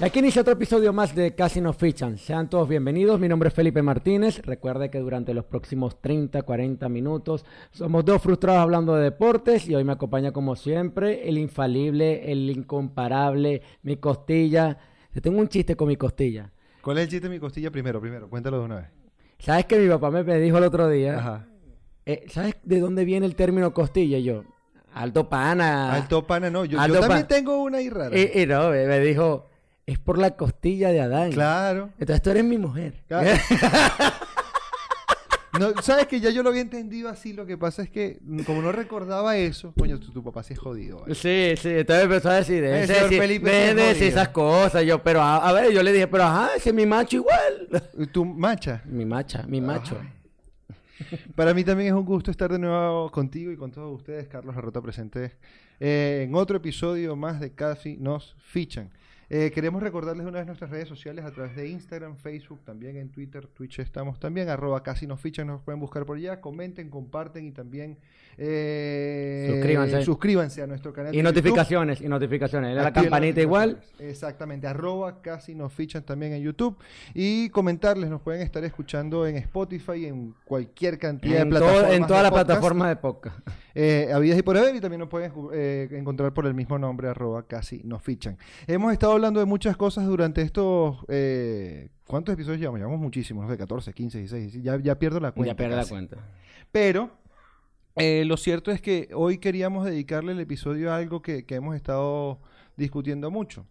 Y aquí inicia otro episodio más de Casi nos fichan. Sean todos bienvenidos. Mi nombre es Felipe Martínez. Recuerde que durante los próximos 30, 40 minutos somos dos frustrados hablando de deportes y hoy me acompaña como siempre el infalible, el incomparable, mi costilla. Yo tengo un chiste con mi costilla. ¿Cuál es el chiste de mi costilla primero? Primero, cuéntalo de una vez. ¿Sabes que mi papá me dijo el otro día? Ajá. eh, ¿Sabes de dónde viene el término costilla? Y yo, alto pana. Alto pana, no. Yo, yo también tengo una ahí rara. Y, y no, me dijo, es por la costilla de Adán. Claro. Entonces tú eres mi mujer. Claro. No, Sabes que ya yo lo había entendido así. Lo que pasa es que, mm, como no recordaba eso, coño, tu, tu papá sí es jodido. ¿vale? Sí, sí, entonces empezó a decir, de decir, de decir esas cosas. Yo, pero a, a ver, yo le dije, pero ajá, ese es mi macho igual. Tu macha. mi macha, mi macho. Para mí también es un gusto estar de nuevo contigo y con todos ustedes, Carlos Arrota presente eh, en otro episodio más de Casi nos fichan. Eh, queremos recordarles una vez nuestras redes sociales a través de Instagram, Facebook, también en Twitter, Twitch estamos también, arroba casi nos fichan, nos pueden buscar por allá, comenten, comparten y también eh, Suscríbanse. suscríbanse a nuestro canal. Y de YouTube. notificaciones, y notificaciones. La campanita igual. Exactamente, arroba casi nos fichan también en YouTube. Y comentarles, nos pueden estar escuchando en Spotify, en cualquier cantidad En, de plataformas. en todas las plataformas de podcast. eh, habidas y por haber, y también nos pueden eh, encontrar por el mismo nombre, arroba casi nos fichan. Hemos estado hablando de muchas cosas durante estos... eh, ¿Cuántos episodios llevamos? Llevamos muchísimos, no sé, 14, 15, 16, ya, ya pierdo la cuenta. ya pierde la cuenta. Pero eh, lo cierto es que hoy queríamos dedicarle el episodio a algo que, que hemos estado discutiendo mucho.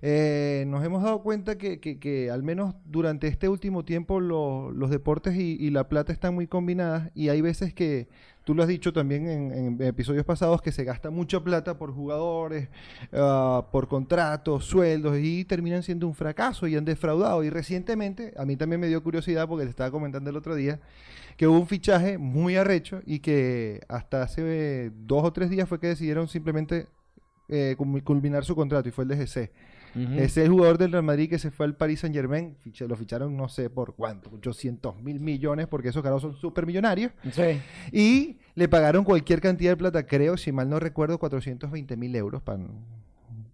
Eh, nos hemos dado cuenta que, que- que al menos durante este último tiempo lo- los deportes y, la plata están muy combinadas y hay veces que, tú lo has dicho también en, en episodios pasados, que se gasta mucha plata por jugadores, ah, por contratos, sueldos y terminan siendo un fracaso y han defraudado. Y recientemente, a mí también me dio curiosidad porque te estaba comentando el otro día, que hubo un fichaje muy arrecho y que hasta hace dos o tres días fue que decidieron simplemente eh, culmi- culminar su contrato y fue el DGC. Ujú. Es el jugador del Real Madrid que se fue al Paris Saint Germain, lo ficharon no sé por cuánto, 800 mil millones porque esos caras son súper millonarios Sí. y le pagaron cualquier cantidad de plata, creo, si mal no recuerdo, 420 mil euros. Para...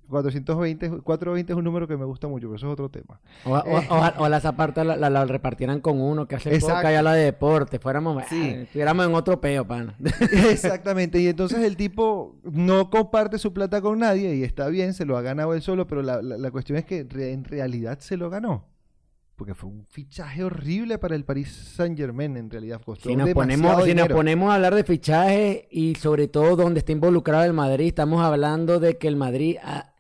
420, 420 es un número que me gusta mucho, pero eso es otro tema. O, o, oja- ojalá esa parte la, la- la repartieran con uno que hace poca ya la de deporte. Fuéramos, Sí. eh, estuviéramos en otro peo, pana. Exactamente, y entonces el tipo no comparte su plata con nadie y está bien, se lo ha ganado él solo, pero la, la- cuestión es que re- en realidad se lo ganó. Porque fue un fichaje horrible para el Paris Saint Germain, en realidad costó Si nos, ponemos, si nos ponemos a hablar de fichaje y sobre todo donde está involucrado el Madrid, estamos hablando de que el Madrid, ha-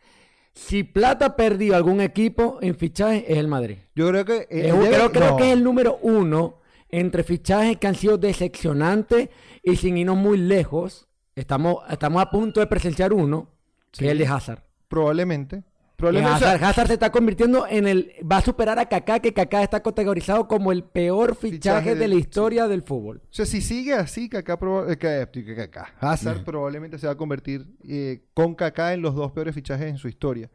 si plata ha perdido algún equipo en fichaje, es el Madrid. Yo creo que... eh, Es debe- creo creo no. que es el número uno entre fichajes que han sido decepcionantes y sin irnos muy lejos. Estamos, estamos a punto de presenciar uno, que es el de Hazard. Probablemente. O sea, Hazard, Hazard se está convirtiendo en el. Va a superar a Kaká, que Kaká está categorizado como el peor fichaje, Fichaje de de- la historia del fútbol. O sea, si sigue así, Kaká, proba- eh, eh, Kaká, Hazard probablemente se va a convertir eh, con Kaká en los dos peores fichajes en su historia.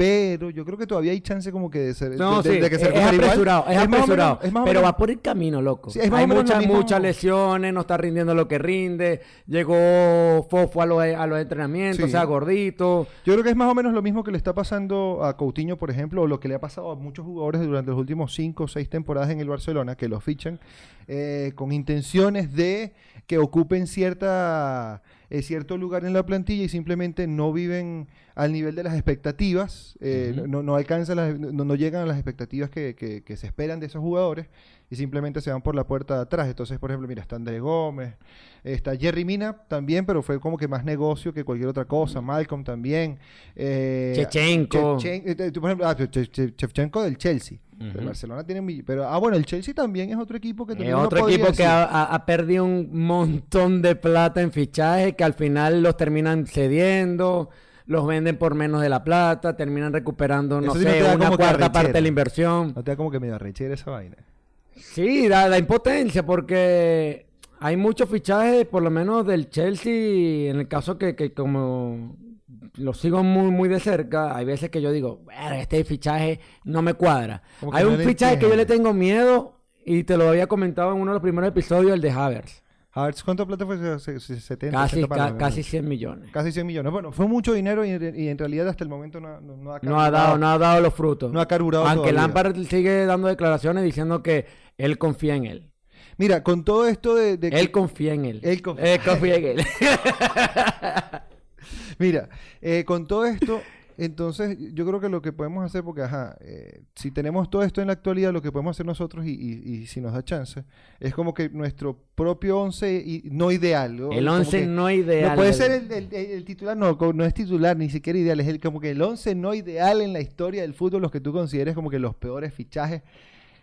Pero yo creo que todavía hay chance como que de ser, No, de, de- sí, de que se es, apresurado, es, menos- apresurado. es más o pero menos- va por el camino, loco. Sí, es más Hay muchas, mismo- muchas lesiones, no está rindiendo lo que rinde. Llegó Fofo a los, a los entrenamientos, Sí. o sea, gordito. Yo creo que es más o menos lo mismo que le está pasando a Coutinho, por ejemplo, o lo que le ha pasado a muchos jugadores durante los últimos cinco o seis temporadas en el Barcelona, que los fichan eh, con intenciones de que ocupen cierta, eh, cierto lugar en la plantilla y simplemente no viven al nivel de las expectativas, eh, no, no alcanzan, las- no, no llegan a las expectativas que, que- que se esperan de esos jugadores y simplemente se van por la puerta de atrás. Entonces, por ejemplo, mira, está André Gómez, está Jerry Mina también, pero fue como que más negocio que cualquier otra cosa. Malcolm también. Eh, Chechenko. Chechen- eh, por ejemplo, ah, Che- Che- Shevchenko del Chelsea. Barcelona tiene pero ah bueno el Chelsea también es otro equipo que Es también uno otro equipo que ha- ha perdido un montón de plata en fichajes que al final los terminan cediendo, los venden por menos de la plata, terminan recuperando, no Eso sí no sé, te da una como que cuarta parte de arrechera. la inversión. no te da como que medio arrechera esa vaina Sí, da, da impotencia porque hay muchos fichajes, por lo menos del Chelsea, en el caso que, que como lo sigo muy, muy de cerca, hay veces que yo digo, "Verga, este fichaje no me cuadra. Como que Hay no un le fichaje que yo le tengo miedo y te lo había comentado en uno de los primeros episodios, el de Havertz. Havertz, ¿cuánta plata fue? Se- se- 70, Casi, 80 palos, ca- ¿no? casi 100 millones. Casi 100 millones. Bueno, fue mucho dinero y, y en realidad hasta el momento no, no- no ha No ha dado, no ha dado los frutos. No ha carburado Aunque todavía. Lampard sigue dando declaraciones diciendo que él confía en él. Mira, con todo esto de... de que- Él confía en él. Él conf- Él confía en él. Mira, eh, con todo esto, entonces yo creo que lo que podemos hacer, porque ajá, eh, si tenemos todo esto en la actualidad, lo que podemos hacer nosotros y, y- y si nos da chance, es como que nuestro propio once y, no ideal. El como 11 que- no ideal. No puede ser el, el- titular, no, no es titular, ni siquiera ideal, es el, como que el 11 no ideal en la historia del fútbol, los que tú consideres como que los peores fichajes.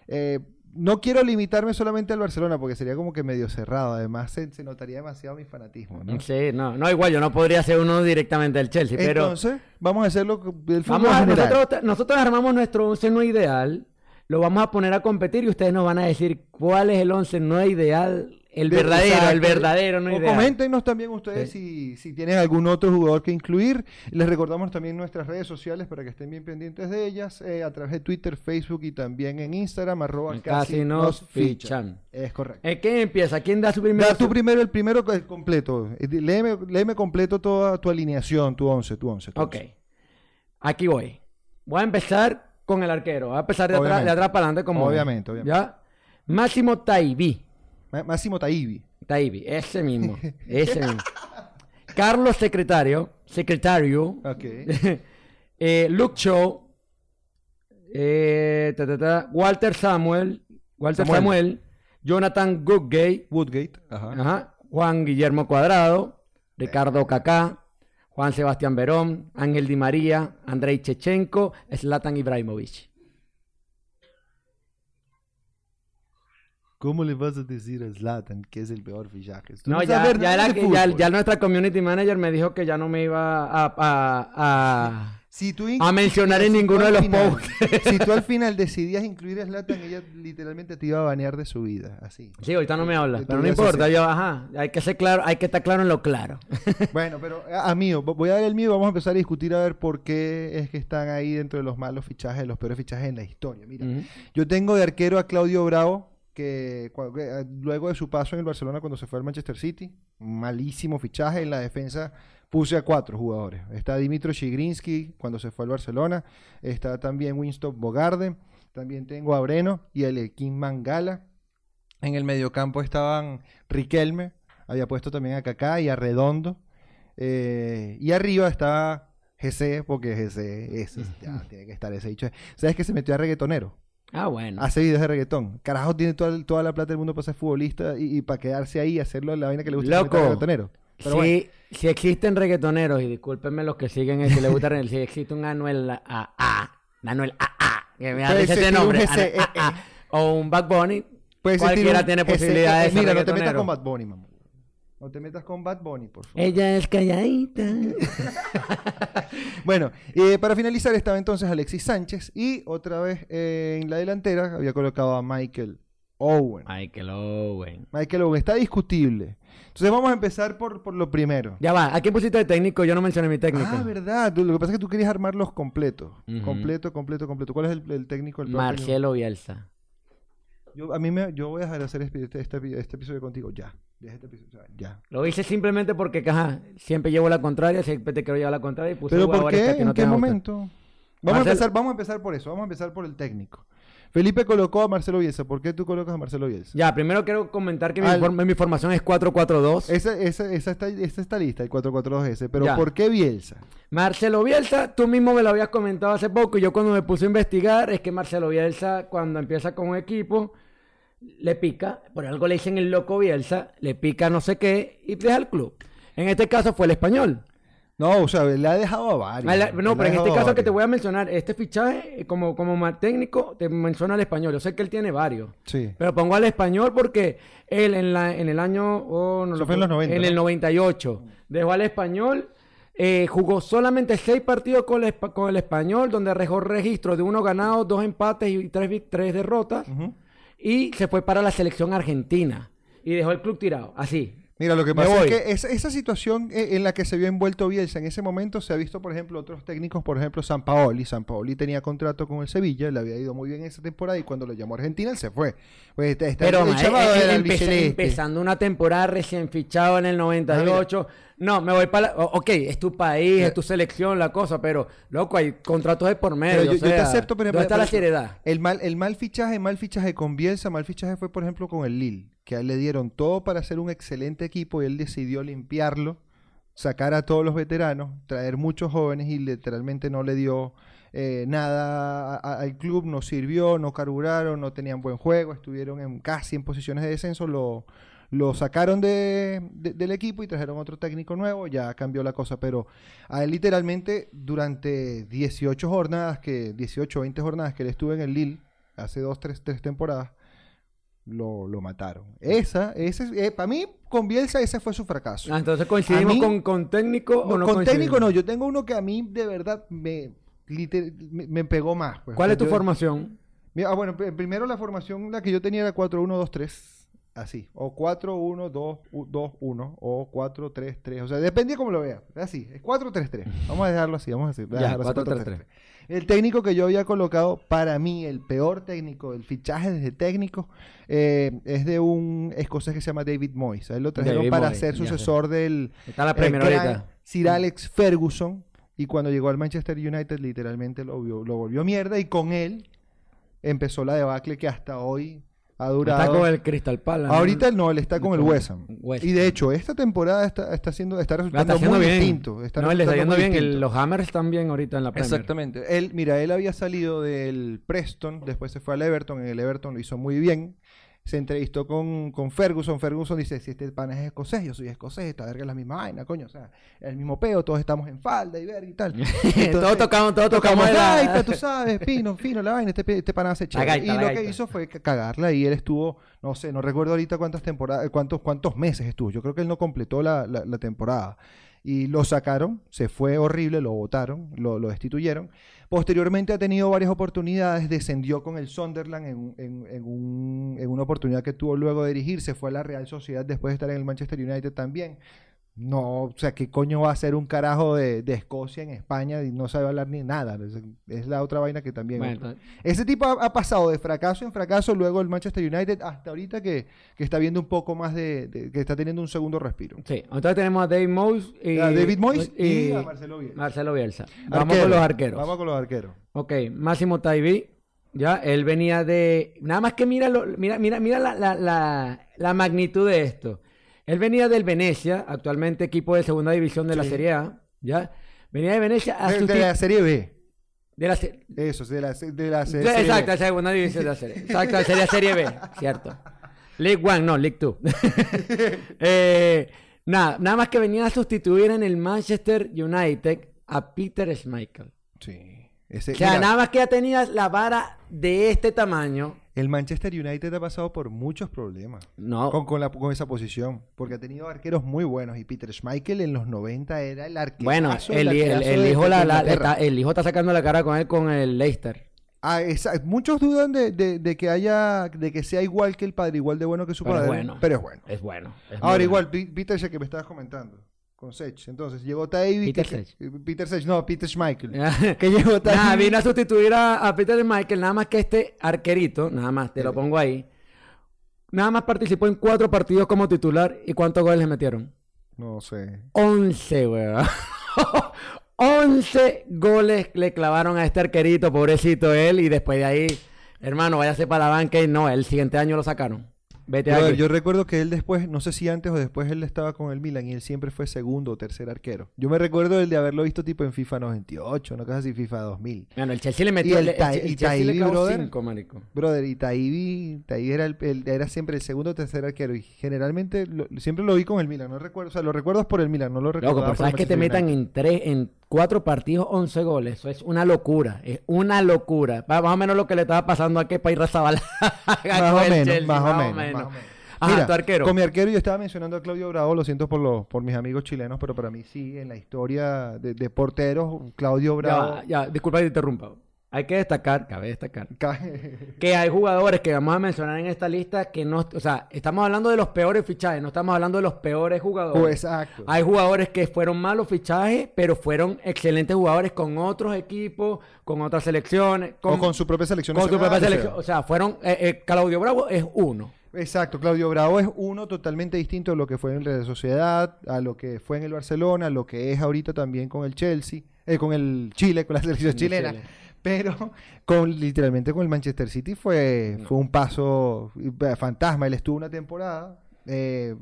Eh, no quiero limitarme solamente al Barcelona, porque sería como que medio cerrado, además se, se notaría demasiado mi fanatismo, ¿no? Sí, no, no, igual yo no podría ser uno directamente del Chelsea, pero Entonces, vamos a hacerlo del fútbol vamos a- general. nosotros, nosotros armamos nuestro 11 no ideal, lo vamos a poner a competir y ustedes nos van a decir cuál es el 11 no ideal, el De- verdadero, exacto. el verdadero no o ideal. coméntenos también ustedes si, si tienen algún otro jugador que incluir. Les recordamos también nuestras redes sociales para que estén bien pendientes de ellas, eh, a través de Twitter, Facebook y también en Instagram, arroba Casi nos fichan. Es correcto. ¿Eh, ¿Quién empieza? ¿Quién da su primer Da tú primero el primero completo. Eh, Léeme, léeme completo toda tu alineación, tu 11, tu 11. tu Ok, 11. aquí voy. Voy a empezar con el arquero. Voy a empezar de atrás, de atrás para adelante como... Obviamente, obviamente. ¿Ya? Máximo Taibi. Máximo Taibi. Taibi, ese mismo. ese mismo. Carlos Secretario. Secretario. Ok. eh, Luke Shaw. eh, ta, ta, ta, Walter Samuel. Walter Samuel. Samuel. Jonathan Goodgate. Woodgate. Ajá. Ajá. Juan Guillermo Cuadrado. Ricardo Cacá. Juan Sebastián Verón. Ángel Di María. Andrei Chechenko. Zlatan Ibrahimovic. ¿Cómo le vas a decir a Zlatan que es el peor fichaje? No, ya, sabes ya, la- de ya- nuestra community manager me dijo que ya no me iba a, a- a- Si tú in- a mencionar en ninguno de los final- posts. si tú al final decidías incluir a Zlatan, ella literalmente te iba a banear de su vida, así. Sí, ahorita no me habla, pero no importa, yo, ajá, hay que ser claro, hay que estar claro en lo claro. Bueno, pero a, mío, vo- voy a dar el mío, vamos a empezar a discutir a ver por qué es que están ahí dentro de los malos fichajes, los peores fichajes en la historia. Mira, yo tengo de arquero a Claudio Bravo, que, eh, luego de su paso en el Barcelona cuando se fue al Manchester City, malísimo fichaje. En la defensa puse a cuatro jugadores. Está Dimitro Chigrinsky cuando se fue al Barcelona. Está también Winston Bogarde. También tengo a Breno y el Elkin Mangala. En el mediocampo estaban Riquelme. Había puesto también a Kaká y a Redondo. Eh, y arriba estaba GC, porque GC ese, ya, tiene que estar ese dicho. ¿Sabes que se metió a reggaetonero? Ah, bueno. Hace videos de reggaetón. Carajo, tiene toda, toda la plata del mundo para ser futbolista y, y para quedarse ahí y hacerlo la vaina que le gusta. Loco. reggaetonero. Pero si, bueno, si existen reggaetoneros, y discúlpenme los que siguen, el que le gusta el- si existe un Anuel AA, Anuel AA, que me existir ese nombre, Anuel AA, o un Bad Bunny, cualquiera un- tiene ese- posibilidades de eh, ser Mira, no te metas reggaetonero. con Bad Bunny, mamá. No te metas con Bad Bunny, por favor. ella es calladita. Bueno, eh, para finalizar estaba entonces Alexis Sánchez y otra vez eh, en la delantera había colocado a Michael Owen. Michael Owen. Michael Owen está discutible. Entonces vamos a empezar por, por lo primero. Ya va, ¿a quién pusiste de técnico? Yo no mencioné mi técnico. Ah, verdad. Tú- Lo que pasa es que tú querías armarlos completos. Completo, completo, completo. ¿Cuál es el, el técnico? El? Marcelo Bielsa. Yo, a mí me, yo voy a dejar de hacer este, este, este- este episodio contigo ya. Deja este episodio, ya. Lo hice simplemente porque, ajá, siempre llevo la contraria, siempre te quiero llevar la contraria y puse ¿Pero por qué? que ¿En no qué a gustar. momento? Vamos a, empezar, vamos a empezar por eso. Vamos a empezar por el técnico. Felipe colocó a Marcelo Bielsa. ¿Por qué tú colocas a Marcelo Bielsa? Ya, primero quiero comentar que mi, Al- form- mi formación es 4-4-2. Esa, esa, esa, está, esa está lista, el 442S. Pero Ya. ¿por qué Bielsa? Marcelo Bielsa, tú mismo me lo habías comentado hace poco y yo cuando me puse a investigar es que Marcelo Bielsa cuando empieza con un equipo le pica, por algo le dicen el loco Bielsa, le pica no sé qué y deja el club. En este caso fue el español. No, o sea, le ha dejado a varios. La- no, pero en este caso que te voy a mencionar, este fichaje, eh, como, como ma- técnico, te menciona al español. Yo sé que él tiene varios. Sí. Pero pongo al español porque él en, la, en el año... oh, no Eso lo fue en los 90, En ¿no? el 98. Dejó al español. eh, jugó solamente seis partidos con el, con el español, donde dejó registro de uno ganado, dos empates y tres, tres derrotas. Ujú. Y se fue para la selección argentina. Y dejó el club tirado. Así. Mira, lo que pasa es que esa, esa situación eh, en la que se vio envuelto Bielsa en ese momento se ha visto, por ejemplo, otros técnicos, por ejemplo, San Paoli. San Paoli tenía contrato con el Sevilla, le había ido muy bien esa temporada y cuando lo llamó a Argentina él se fue. Pues está, está Pero el ma, eh, eh, empezando una temporada recién fichado en el 98. No, me voy para... ok, es tu país, es tu selección, la cosa, pero, loco, hay contratos de por medio. Yo, o yo te sea, acepto, pero ¿Dónde está la seriedad? El mal, el mal fichaje, mal fichaje con Bielsa, mal fichaje fue, por ejemplo, con el Lille, que a él le dieron todo para hacer un excelente equipo y él decidió limpiarlo, sacar a todos los veteranos, traer muchos jóvenes y literalmente no le dio eh, nada al club, no sirvió, no carburaron, no tenían buen juego, estuvieron en, casi en posiciones de descenso, lo, lo sacaron de, de- del equipo y trajeron otro técnico nuevo, ya cambió la cosa, pero a él literalmente durante 18 jornadas, que 18 o 20 jornadas que él estuvo en el Lille, hace dos, tres, tres temporadas, lo, lo mataron. Esa, ese, para mí, con Bielsa, ese fue su fracaso. Ah, entonces coincidimos mí- con, con técnico o No, con técnico no, yo tengo uno que a mí de verdad me, liter- me, me pegó más. pues. ¿Cuál es tu Yo- formación? Mira, ah, bueno, pr- primero la formación, la que yo tenía era 4-1-2-3, así, o 4-1-2-1, o 4-3-3, o sea, depende de cómo lo veas, así, es 4-3-3, vamos a dejarlo así, vamos a decir, Ya, dejarlo así, 4-3-3. El técnico que yo había colocado, para mí, el peor técnico, el fichaje desde técnico, eh, es de un escocés que se llama David Moyes, él lo trajeron David para Moyes, ser sucesor del Está la gran ahorita. Sir Alex Ferguson, y cuando llegó al Manchester United literalmente lo, vio- lo volvió mierda. Y con él empezó la debacle que hasta hoy ha durado. Está con el Crystal Palace. Ahorita no, él está con el West Ham. West Y de hecho, esta temporada está, está haciendo, está resultando está muy bien. distinto. Está no, le está yendo bien. El- los Hammers están bien ahorita en la Premier. Exactamente. Él, mira, él había salido del Preston, después se fue al Everton, en el Everton lo hizo muy bien. Se entrevistó con, con Ferguson. Ferguson dice, si este pana es escocés, yo soy escocés, esta verga es la misma vaina, coño. O sea, el mismo peo, todos estamos en falda y verga y tal. todos tocamos, todos tocamos la- gaita, tú sabes, fino, fino la vaina, este, este pana hace chévere. gaita, y lo que hizo fue ca- cagarla y él estuvo, no sé, no recuerdo ahorita cuántas temporadas, cuántos, cuántos meses estuvo. Yo creo que él no completó la, la- la temporada. Y lo sacaron, se fue horrible, lo votaron, lo, destituyeron. Posteriormente ha tenido varias oportunidades, descendió con el Sunderland en, un- en- en un- en una oportunidad que tuvo luego de dirigirse, fue a la Real Sociedad después de estar en el Manchester United también. No, o sea, ¿qué coño va a hacer un carajo de, de Escocia en España y no sabe hablar ni nada? Es, es la otra vaina que también... Bueno, Ese tipo ha, ha pasado de fracaso en fracaso, luego el Manchester United, hasta ahorita que, que está viendo un poco más de, de- que está teniendo un segundo respiro. Sí, entonces tenemos a David Moyes y, A David Moyes y a Marcelo Bielsa. Marcelo Bielsa. Vamos Arquero. con los arqueros. Vamos con los arqueros. Ok, Máximo Taibi, ya, él venía de... Nada más que mira, lo- mira, mira, mira la, la, la, la magnitud de esto. Él venía del Venecia, actualmente equipo de segunda división de la. Serie A, ¿ya? Venía de Venecia a De, de la Serie B. De la se- Eso, de la, de la Serie B. Exacto, la segunda división de la serie. Exacto, sería Serie B, cierto. League One, no, League Two. Eh, nada, nada más que venía a sustituir en el Manchester United a Peter Schmeichel. Sí. Ese- O sea, mira, nada más que ya tenías la vara de este tamaño. El Manchester United ha pasado por muchos problemas No, con, con la- con esa posición, porque ha tenido arqueros muy buenos y Peter Schmeichel en los 90 era el arquero. bueno, el, el- el hijo, la- la- está, el hijo está sacando la cara con él con el Leicester. Ah, esa- muchos dudan de, de- de que haya, de que sea igual que el padre, igual de bueno que su Pero es padre, bueno. pero es bueno. Es bueno. es Ahora igual, Peter ese que me estabas comentando, con Sech. Entonces, llegó Tavi. Peter que- Sech. Peter Sech, no, Peter Schmeichel. que que llegó Tavi. Nada, vino a sustituir a, a Peter Michael, nada más que este arquerito, nada más, te lo pongo ahí. Nada más participó en cuatro partidos como titular y ¿cuántos goles le metieron? No sé. 11, weón. 11 goles le clavaron a este arquerito, pobrecito él, y después de ahí, hermano, váyase para la banca y no, el siguiente año lo sacaron. Vete yo recuerdo que él después, no sé si antes o después, él estaba con el Milan y él siempre fue segundo o tercer arquero. Yo me recuerdo el de haberlo visto tipo en FIFA 98, no casi FIFA 2000. Bueno, el Chelsea le metió el le- el, el y Chelsea le Taibi, clavó brother. cinco, marico. Brother, y Taibi, Taibi era, el, el- era siempre el segundo o tercer arquero y generalmente lo- siempre lo vi con el Milan, no recuerdo, o sea, lo recuerdo por el Milan, no lo recuerdo. Loco, pero sabes que te metan en tres, en cuatro partidos 11 goles, eso es una locura, es una locura. Más o menos lo que le estaba pasando a Kepa y Razabala. Más o menos, más o menos, más o menos. Ajá, Mira, tu arquero. Con mi arquero yo estaba mencionando a Claudio Bravo, lo siento por los, por mis amigos chilenos, pero para mí sí, en la historia de, de porteros, Claudio Ya, Bravo. va, ya, disculpa que te interrumpa. Hay que destacar, cabe destacar, que hay jugadores que vamos a mencionar en esta lista que no, o sea, estamos hablando de los peores fichajes, no estamos hablando de los peores jugadores. Pues, exacto. Hay jugadores que fueron malos fichajes, pero fueron excelentes jugadores con otros equipos, con otras selecciones, o con, con su propia selección. con su propia nacional, o sea. selección. O sea, fueron, eh, eh, Claudio Bravo es uno. Exacto, Claudio Bravo es uno totalmente distinto a lo que fue en el Real Sociedad, a lo que fue en el Barcelona, a lo que es ahorita también con el Chelsea, eh, con el Chile, con la selección Con chilena. Chile. Pero con literalmente con el Manchester City fue, fue un paso fantasma. Él estuvo una temporada. eh,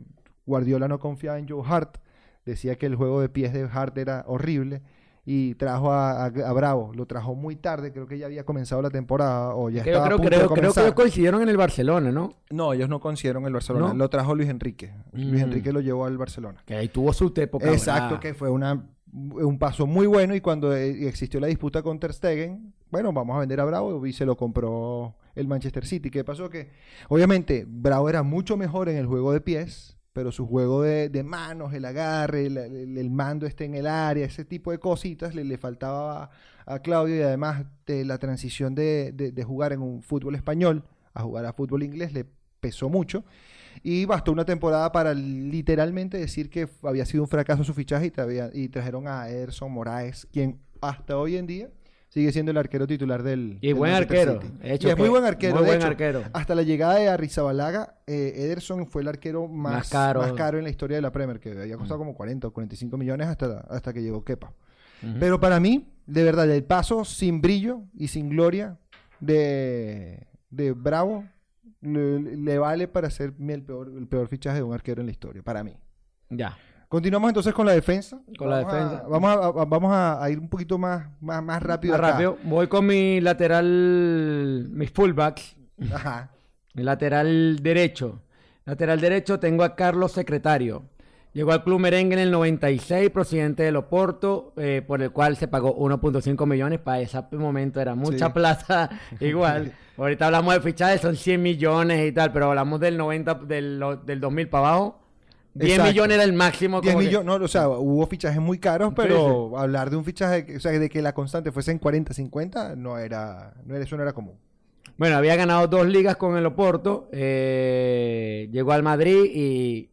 Guardiola no confiaba en Joe Hart. Decía que el juego de pies de Hart era horrible. Y trajo a, a- a Bravo. Lo trajo muy tarde. Creo que ya había comenzado la temporada. O ya Creo, estaba a creo, punto de creo, creo que comenzar. ellos coincidieron en el Barcelona, ¿no? No, ellos no consiguieron el Barcelona. ¿No? Lo trajo Luis Enrique. Luis Mm. Enrique lo llevó al Barcelona. Que ahí tuvo su época. Exacto, que fue una, un paso muy bueno. Y cuando eh, existió la disputa con Ter Stegen, bueno, vamos a vender a Bravo y se lo compró el Manchester City. ¿Qué pasó? Que obviamente Bravo era mucho mejor en el juego de pies. Pero su juego de, manos, el agarre, el, mando este en el área, ese tipo de cositas le, le faltaba a, a Claudio y además de la transición de, de- de jugar en un fútbol español a jugar a fútbol inglés le pesó mucho. Y bastó una temporada para literalmente decir que había sido un fracaso su fichaje y, trajeron a Ederson Moraes, quien hasta hoy en día sigue siendo el arquero titular del. Y del buen Manchester arquero. City. De hecho y es muy buen arquero. muy de buen hecho, arquero. Hasta la llegada de Arrizabalaga, eh, Ederson fue el arquero más, Más caro. más caro en la historia de la Premier, que había costado como 40 o 45 millones hasta, hasta que llegó Kepa. Ujú. Pero para mí, de verdad, el paso sin brillo y sin gloria de, de Bravo le, le vale para ser el peor, el peor fichaje de un arquero en la historia, para mí. Ya. Continuamos entonces con la defensa. Con la Vamos a- defensa. vamos a, a- vamos a, a ir un poquito más, más, más rápido. Más acá. rápido. Voy con mi lateral, mis fullbacks. Ajá. Mi lateral derecho. Lateral derecho tengo a Carlos Secretario. Llegó al club merengue en el 96, presidente del Oporto, eh, por el cual se pagó 1.5 millones. Para ese momento era mucha Sí. plata igual. Ahorita hablamos de fichajes, son 100 millones y tal, pero hablamos del 90, del, del 2000 para abajo. 10 Exacto. millones era el máximo. 10 como que- millones, no, o sea, hubo fichajes muy caros, pero hablar de un fichaje, o sea, de que la constante fuese en 40, 50, no era, no era, eso no era común. Bueno, había ganado dos ligas con el Oporto. eh, llegó al Madrid y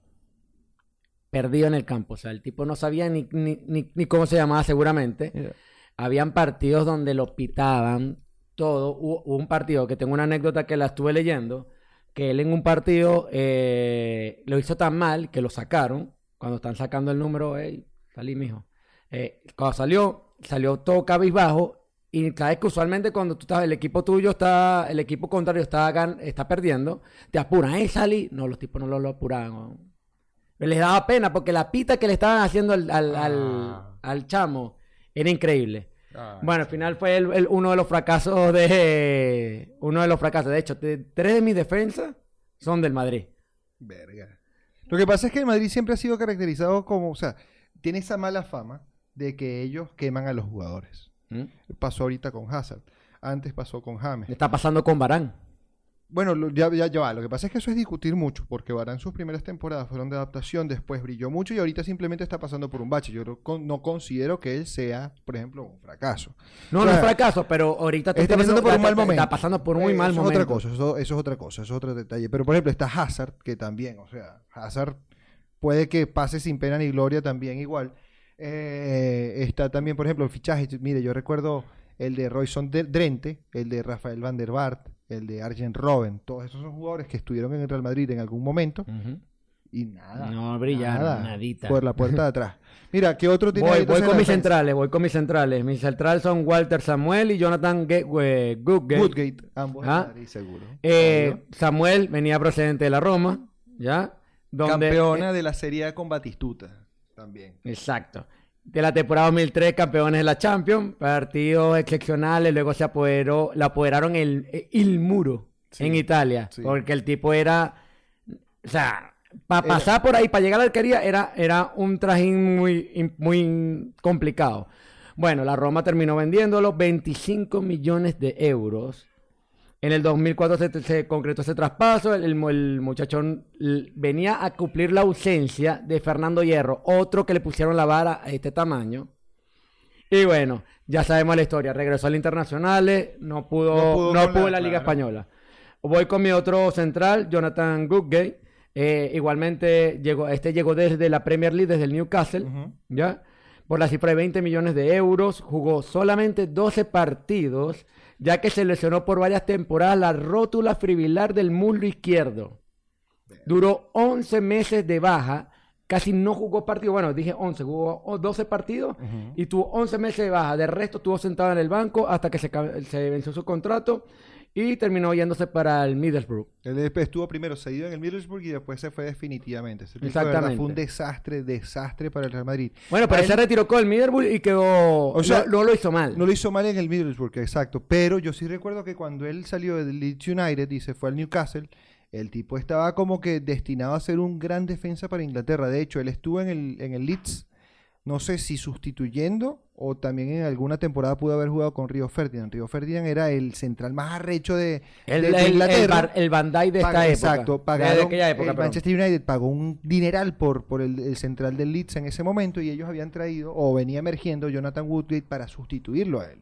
perdió en el campo. O sea, el tipo no sabía ni, ni, ni- ni cómo se llamaba seguramente. Habían partidos donde lo pitaban todo. Hubo, hubo un partido que tengo una anécdota que la estuve leyendo. Que él en un partido eh, lo hizo tan mal que lo sacaron. Cuando están sacando el número, hey, salí, mijo. Eh, cuando salió, salió todo cabizbajo. Y sabes que usualmente cuando tú estás, el equipo tuyo está, el equipo contrario está, está perdiendo, te apuran, ¡eh, salí! No, los tipos no lo, lo apuraban. Les daba pena porque la pita que le estaban haciendo al, al, al- Ah. al chamo era increíble. Bueno, al final fue el- el- uno de los fracasos de... Uno de los fracasos. De hecho, te- tres de mis defensas son del Madrid. Verga. Lo que pasa es que el Madrid siempre ha sido caracterizado como, o sea, tiene esa mala fama de que ellos queman a los jugadores. ¿Mm? Pasó ahorita con Hazard. Antes pasó con James. Está pasando con Barán. Bueno, lo- ya, ya, ya va. Lo que pasa es que eso es discutir mucho, porque Varane sus primeras temporadas fueron de adaptación, después brilló mucho y ahorita simplemente está pasando por un bache. Yo no, con- no considero que él sea, por ejemplo, un fracaso. No, O no es fracaso, pero ahorita está pasando por un mal momento. Está pasando por un muy Eh, mal eso momento. Es otra cosa, eso, eso es otra cosa, eso es otro detalle. Pero por ejemplo está Hazard, que también, o sea, Hazard puede que pase sin pena ni gloria también igual. Eh, está también, por ejemplo, el fichaje. Mire, yo recuerdo el de Royson Drente, el de Rafael Van der Vaart, el de Arjen Robben. Todos esos son jugadores que estuvieron en el Real Madrid en algún momento y nada. No brillaron, nada, nadita. Por la puerta de atrás. Mira, ¿qué otro tiene Voy, ahí voy con mis defensa? centrales, voy con mis centrales. Mis centrales son Walter Samuel y Jonathan eh, Goodgate. Woodgate, ambos Ah. Madrid, seguro. Eh, Samuel venía procedente de la Roma, ¿ya? Donde, Campeona de la Serie A con Batistuta también. Exacto. De la temporada 2003, campeones de la Champions, partidos excepcionales, luego se apoderó, la apoderaron el, el muro Sí, en Italia, sí. porque el tipo era, o sea, para Era- pasar por ahí, para llegar a la alquería, era, era un trajín muy, muy complicado. Bueno, la Roma terminó vendiéndolo 25 millones de euros. En el 2004 se, se concretó ese traspaso. El, muchachón venía a cumplir la ausencia de Fernando Hierro, otro que le pusieron la vara a este tamaño. Y bueno, ya sabemos la historia. Regresó al Internacional, no pudo, No no pudo la- Liga claro. Española. Voy con mi otro central, Jonathan Goodgate. Eh, igualmente llegó, este llegó desde la Premier League, desde el Newcastle. ¿ya? Por la cifra de 20 millones de euros, jugó solamente 12 partidos, ya que se lesionó por varias temporadas la rótula fibrilar del muslo izquierdo. Duró 11 meses de baja, casi no jugó partido, bueno, dije 11, jugó o- 12 partidos y tuvo 11 meses de baja. De resto estuvo sentado en el banco hasta que se venció su contrato y terminó yéndose para el Middlesbrough. Él después estuvo primero cedido en el Middlesbrough y después se fue definitivamente. Exactamente. fue un desastre, desastre para el Real Madrid. Bueno, pero él se retiró con el Middlesbrough y quedó... O sea, no, no lo hizo mal. No lo hizo mal en el Middlesbrough, exacto. Pero yo sí recuerdo que cuando él salió del Leeds United y se fue al Newcastle, el tipo estaba como que destinado a ser un gran defensa para Inglaterra. De hecho, él estuvo en el, en el Leeds, no sé si sustituyendo o también en alguna temporada pudo haber jugado con Río Ferdinand. Río Ferdinand era el central más arrecho de, el, de- de el- el Inglaterra. Bar- el Van Dijk de esta Paga- época. Exacto, de pagaron, aquella época, el. Manchester United pagó un dineral por, por el, central del Leeds en ese momento y ellos habían traído o venía emergiendo Jonathan Woodgate para sustituirlo a él.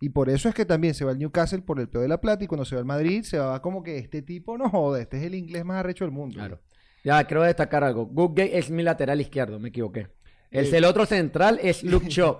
Y por eso es que también se va al Newcastle por el peor de la plata y cuando se va al Madrid se va como que este tipo no joda, este es el inglés más arrecho del mundo. Claro. Ya, quiero destacar algo. Goodgate es mi lateral izquierdo, me equivoqué. El, Eh. el otro central es Luke Shaw.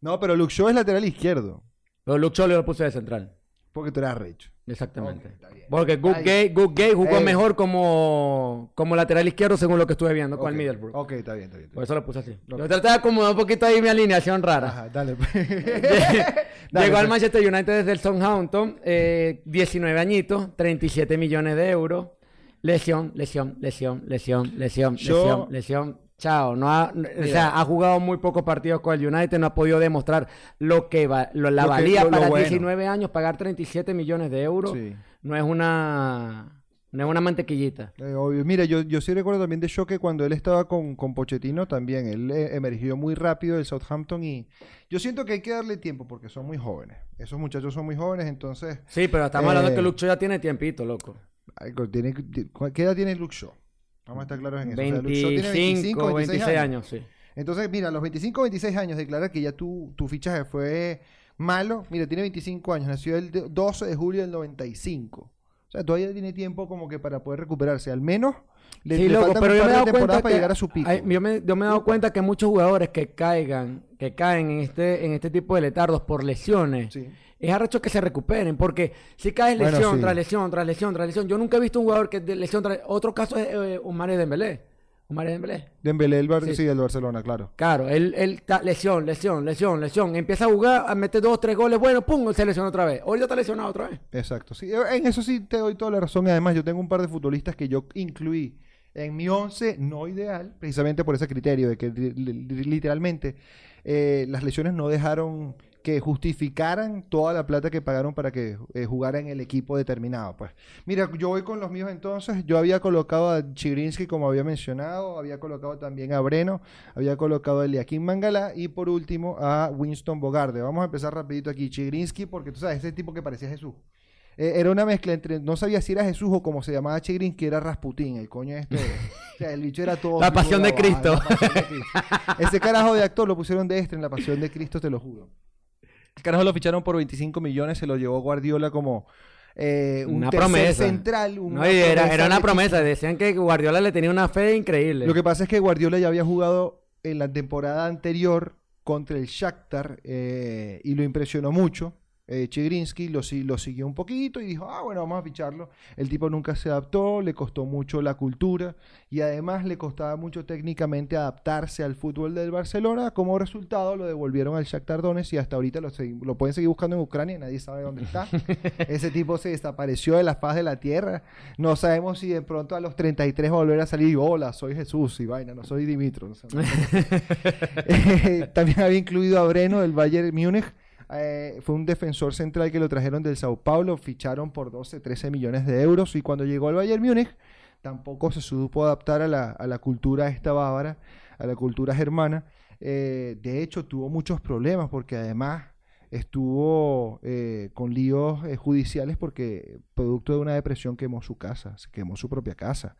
No, pero Luke Shaw es lateral izquierdo, Pero Luke Shaw lo puse de central. porque tú eres arrecho. Exactamente. Ok, está bien. Porque Goodgate, Goodgate jugó Eh. mejor como, como lateral izquierdo según lo que estuve viendo con Ok, el Middlesbrough. Ok, está bien, está bien. está Por eso lo puse así. Ok. Yo traté de acomodar un poquito ahí mi alineación rara. Ajá, dale. Llegó Dale, al pues. Manchester United desde el Southampton, eh, 19 añitos, 37 millones de euros. Lesión, lesión, lesión, lesión, lesión, Yo- lesión, lesión. Chao, no ha, o sea, ha jugado muy pocos partidos con el United, no ha podido demostrar lo que va, lo- la Lo que- valía lo para bueno. 19 años pagar 37 millones de euros. Sí. No es una no es una mantequillita. Eh, obvio. Mira, yo, yo sí recuerdo también de Shaw que cuando él estaba con, con Pochettino también, él eh, emergió muy rápido del Southampton y yo siento que hay que darle tiempo porque son muy jóvenes. Esos muchachos son muy jóvenes, entonces, Sí, pero estamos hablando de Eh. que Lucho ya tiene tiempito, loco. tiene, ¿qué edad tiene Luke Shaw? Vamos a estar claros en eso. O sea, 25, tiene 25, 26 años, sí. Entonces, mira, a los 25 26 años declara que ya tu, tu fichaje fue malo. Mira, tiene 25 años, nació el de- 12 de julio del 95. O sea, todavía tiene tiempo como que para poder recuperarse. Al menos le, Sí, le loco, pero yo me he dado cuenta para que llegar a su pico. hay- yo, me, yo me he dado cuenta que muchos jugadores que caigan, que caen en este, en este tipo de letardos por lesiones, Sí. Es arrecho que se recuperen, porque si caes Bueno, lesión sí. tras lesión, tras lesión, tras lesión, yo nunca he visto un jugador que de lesión tras otro caso es eh, Omar Dembélé. Omar Dembélé. Dembélé, el Bar- Sí. sí, del Barcelona, claro. Claro, él, él está lesión, lesión, lesión, lesión. Empieza a jugar, a meter dos, tres goles, bueno, pum, se lesiona otra vez. Ahorita está lesionado otra vez. Exacto. Sí, eh, en eso sí te doy toda la razón. Y además, yo tengo un par de futbolistas que yo incluí en mi 11 no ideal, precisamente por ese criterio de que li- li- literalmente eh, las lesiones no dejaron que justificaran toda la plata que pagaron para que eh, jugara en el equipo determinado. Pues mira, yo voy con los míos entonces. Yo había colocado a Chigrinsky, como había mencionado, había colocado también a Breno, había colocado a Eliakim Mangala y por último a Winston Bogarde. Vamos a empezar rapidito aquí. Chigrinsky, porque tú sabes, ese tipo que parecía Jesús. Eh, era una mezcla entre, no sabía si era Jesús o como se llamaba Chigrin, que era Rasputín, el coño este. o sea, el bicho era todo. La pasión de Cristo. la pasión de Cristo. Ese carajo de actor lo pusieron de extra en la pasión de Cristo, te lo juro. El carajo lo ficharon por 25 millones, se lo llevó Guardiola como eh, un Una promesa. central. una No, era, promesa era una de promesa. Decían que Guardiola le tenía una fe increíble. Lo que pasa es que Guardiola ya había jugado en la temporada anterior contra el Shakhtar eh, y lo impresionó mucho. Eh, Chigrinsky lo, lo siguió un poquito y dijo, ah, bueno, vamos a ficharlo. El tipo nunca se adaptó, le costó mucho la cultura y además le costaba mucho técnicamente adaptarse al fútbol del Barcelona. Como resultado lo devolvieron al Shakhtar Donetsk y hasta ahorita lo, lo pueden seguir buscando en Ucrania, nadie sabe dónde está. Ese tipo se desapareció de la faz de la tierra. No sabemos si de pronto a los 33 va a volver a salir y hola, soy Jesús y vaina, no soy Dimitro. no sé. Eh, También había incluido a Breno del Bayern Múnich. Eh, fue un defensor central que lo trajeron del Sao Paulo, ficharon por 12, 13 millones de euros y cuando llegó al Bayern Múnich tampoco se supo adaptar a la, cultura esta bávara, a la cultura germana. Eh, de hecho, tuvo muchos problemas porque además estuvo eh, con líos judiciales porque producto de una depresión quemó su casa, se quemó su propia casa.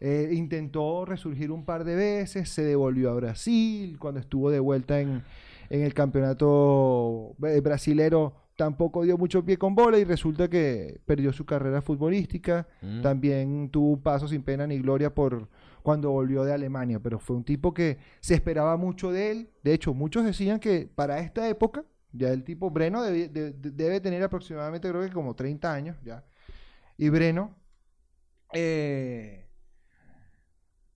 Intentó resurgir un par de veces, se devolvió a Brasil, cuando estuvo de vuelta en, en el campeonato eh, brasilero tampoco dio mucho pie con bola y resulta que perdió su carrera futbolística. Mm. También tuvo un paso sin pena ni gloria por cuando volvió de Alemania, pero fue un tipo que se esperaba mucho de él. De hecho, muchos decían que para esta época, ya el tipo Breno debe, de- de- debe tener aproximadamente, creo que como 30 años ya. Y Breno, eh,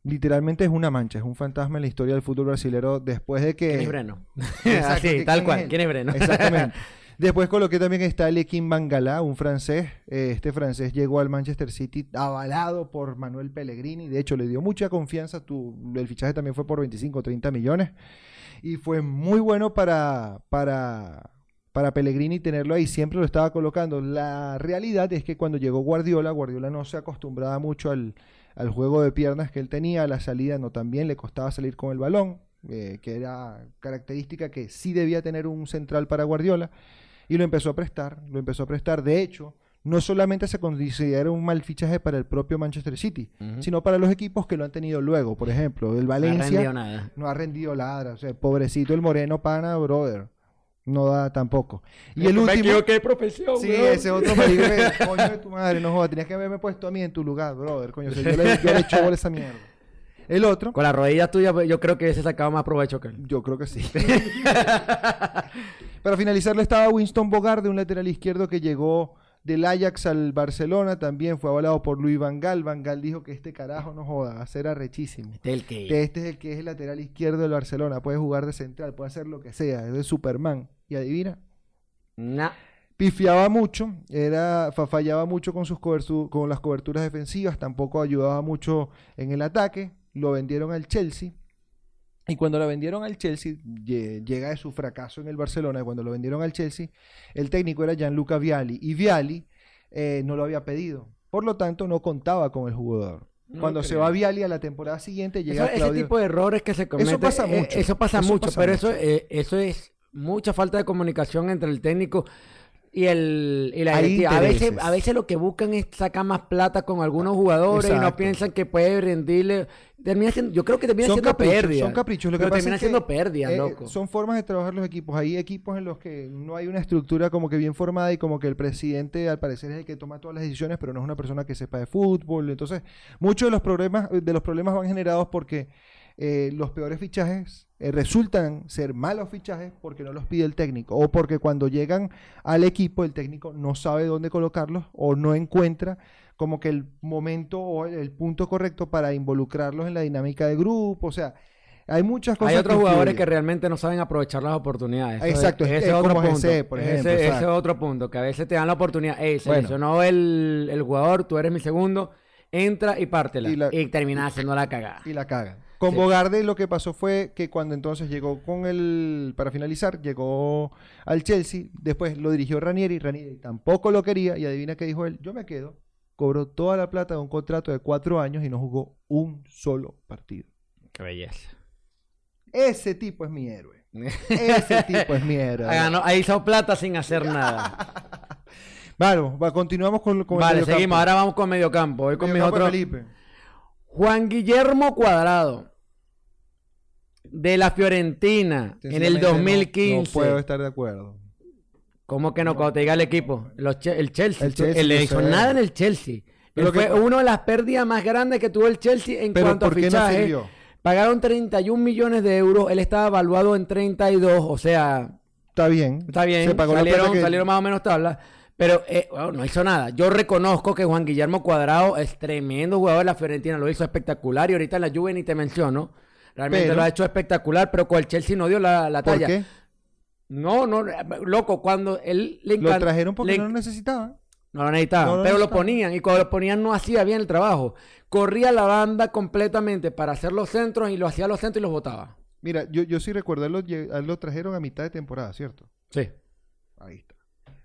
literalmente es una mancha, es un fantasma en la historia del fútbol brasileño después de que... ¿Quién es Breno? Exacto, Así, ¿quién tal cual. ¿Quién es Breno? Exactamente. Después coloqué también está Lekin Bangalá, un francés. Eh, Este francés llegó al Manchester City avalado por Manuel Pellegrini. De hecho, le dio mucha confianza. Tu- el fichaje también fue por 25 o 30 millones. Y fue muy bueno para, para, para Pellegrini tenerlo ahí. Siempre lo estaba colocando. La realidad es que cuando llegó Guardiola, Guardiola no se acostumbraba mucho al, al juego de piernas que él tenía. A la salida no también le costaba salir con el balón. eh, que era característica que sí debía tener un central para Guardiola y lo empezó a prestar, lo empezó a prestar. De hecho, no solamente se considera un mal fichaje para el propio Manchester City, sino para los equipos que lo han tenido luego. Por ejemplo, el No ha Valencia rendido nada. no ha rendido ladra, o sea, pobrecito el Moreno Pana, brother. No da tampoco. Y el Me último. equivoqué de profesión, Sí, ese otro marido que, coño de tu madre, no jodas, tenías que haberme puesto a mí en tu lugar, brother, coño, o sea, yo, le, yo le echo esa mierda. El otro, Con las rodillas tuyas, pues, yo creo que ese sacaba más provecho que él. Yo creo que sí. Para finalizarlo estaba Winston Bogarde, un lateral izquierdo que llegó del Ajax al Barcelona, también fue avalado por Luis Van Gaal. Van Gaal dijo que este carajo no joda, va a ser arrechísimo. Este es el que... Que este es el que es el lateral izquierdo del Barcelona, puede jugar de central, puede hacer lo que sea, es de Superman. Y adivina, Nah. pifiaba mucho, era, fa- fallaba mucho con, sus cobertu- con las coberturas defensivas, tampoco ayudaba mucho en el ataque, lo vendieron al Chelsea. Y cuando lo vendieron al Chelsea, lle- llega de su fracaso en el Barcelona, y cuando lo vendieron al Chelsea, el técnico era Gianluca Vialli, y Vialli eh, no lo había pedido, por lo tanto no contaba con el jugador. No cuando se va Vialli a la temporada siguiente, Eso- llega ese Claudio... tipo de errores que se cometen. pasa eh, mucho. Eso pasa Eso mucho, pasa pero mucho. Eso, eh, eso es mucha falta de comunicación entre el técnico y el y la directiva. A veces, a veces lo que buscan es sacar más plata con algunos jugadores y no piensan que puede rendirle. Termina siendo, yo creo que termina son siendo caprichos, pérdida. son caprichos. Lo que pero pasa termina es que, siendo pérdida, eh, loco. Son formas de trabajar los equipos. Hay equipos en los que no hay una estructura como que bien formada y como que el presidente al parecer es el que toma todas las decisiones, pero no es una persona que sepa de fútbol. Entonces, muchos de los problemas, de los problemas van generados porque eh, los peores fichajes eh, resultan ser malos fichajes porque no los pide el técnico o porque cuando llegan al equipo el técnico no sabe dónde colocarlos o no encuentra como que el momento o el, punto correcto para involucrarlos en la dinámica de grupo, o sea, hay muchas cosas Hay otros que jugadores que realmente no saben aprovechar las oportunidades. Eso Exacto, es- es- ese es otro como punto. Jesse, por ejemplo, Ese, ese es otro punto, que a veces te dan la oportunidad. Ey, se Bueno. el, el jugador, tú eres mi segundo, entra y pártela. Y Y, la- terminas haciendo la cagada. y la cagan. Con Sí. Bogarde lo que pasó fue que cuando entonces llegó con el, para finalizar, llegó al Chelsea, después lo dirigió Ranieri, Ranieri tampoco lo quería y adivina qué dijo él, yo me quedo, cobró toda la plata de un contrato de cuatro años y no jugó un solo partido. Qué belleza. Ese tipo es mi héroe. Ese tipo es mi héroe. Ganó- ahí hizo plata sin hacer nada. Bueno, va, continuamos con, con el vale, mediocampo. seguimos. Ahora vamos con mediocampo. Voy con mis Mediocampo de otros. Felipe. Juan Guillermo Cuadrado. De la Fiorentina. En el Sencillamente no- 2015. No, puedo estar de acuerdo. ¿Cómo que no? Cuando te diga el equipo. Los Che- el Chelsea. El Chelsea, Él le hizo sé. nada en el Chelsea. Pero Él fue que- una de las pérdidas más grandes que tuvo el Chelsea en Pero cuanto ¿por a no fichaje. sirvió? Pagaron 31 millones de euros. Él estaba evaluado en 32. O sea, Está bien. está bien. Se pagó salieron, que- salieron más o menos tablas. Pero eh, bueno, no hizo nada. Yo reconozco que Juan Guillermo Cuadrado es tremendo jugador de la Fiorentina. Lo hizo espectacular. Y ahorita en la Juve ni te menciono. Realmente Pero- lo ha hecho espectacular. Pero con el Chelsea no dio la, la ¿Por talla. qué? No, no, loco, cuando él le Lo encan- trajeron porque le- no lo necesitaban. no lo necesitaban, No lo pero lo ponían y cuando lo ponían no hacía bien el trabajo. Corría la banda completamente para hacer los centros y lo hacía los centros y los botaba. Mira, yo, yo sí recuerdo, a él lo, lle- a él lo trajeron a mitad de temporada, ¿cierto? Sí. Ahí está.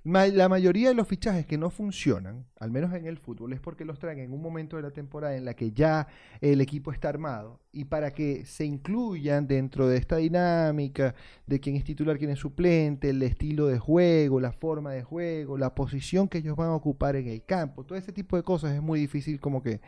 La mayoría de los fichajes que no funcionan, al menos en el fútbol, es porque los traen en un momento de la temporada en la que ya el equipo está armado y para que se incluyan dentro de esta dinámica de quién es titular, quién es suplente, el estilo de juego, la forma de juego, la posición que ellos van a ocupar en el campo, todo ese tipo de cosas es muy difícil como que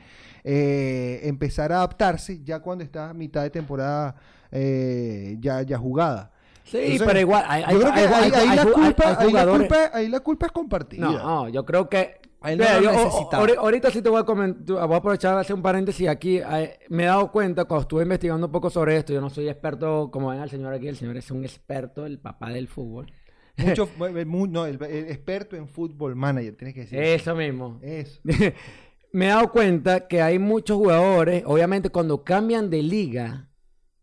eh, empezar a adaptarse ya cuando está mitad de temporada eh, ya, ya jugada. Sí, Entonces, pero igual. Hay, yo creo que hay- hay- ahí la culpa, ahí la culpa- ahí la culpa es compartida. No, no, yo creo que. Ahí no yo, o- ahorita sí te voy a comentar, voy a aprovechar hacer un paréntesis aquí. eh, me he dado cuenta cuando estuve investigando un poco sobre esto. Yo no soy experto, como ven al señor aquí, el señor es un experto, el papá del fútbol. Mucho, mu- no, el, el experto en fútbol manager, tienes que decir. Eso mismo. Eso. me he dado cuenta que hay muchos jugadores, obviamente cuando cambian de liga,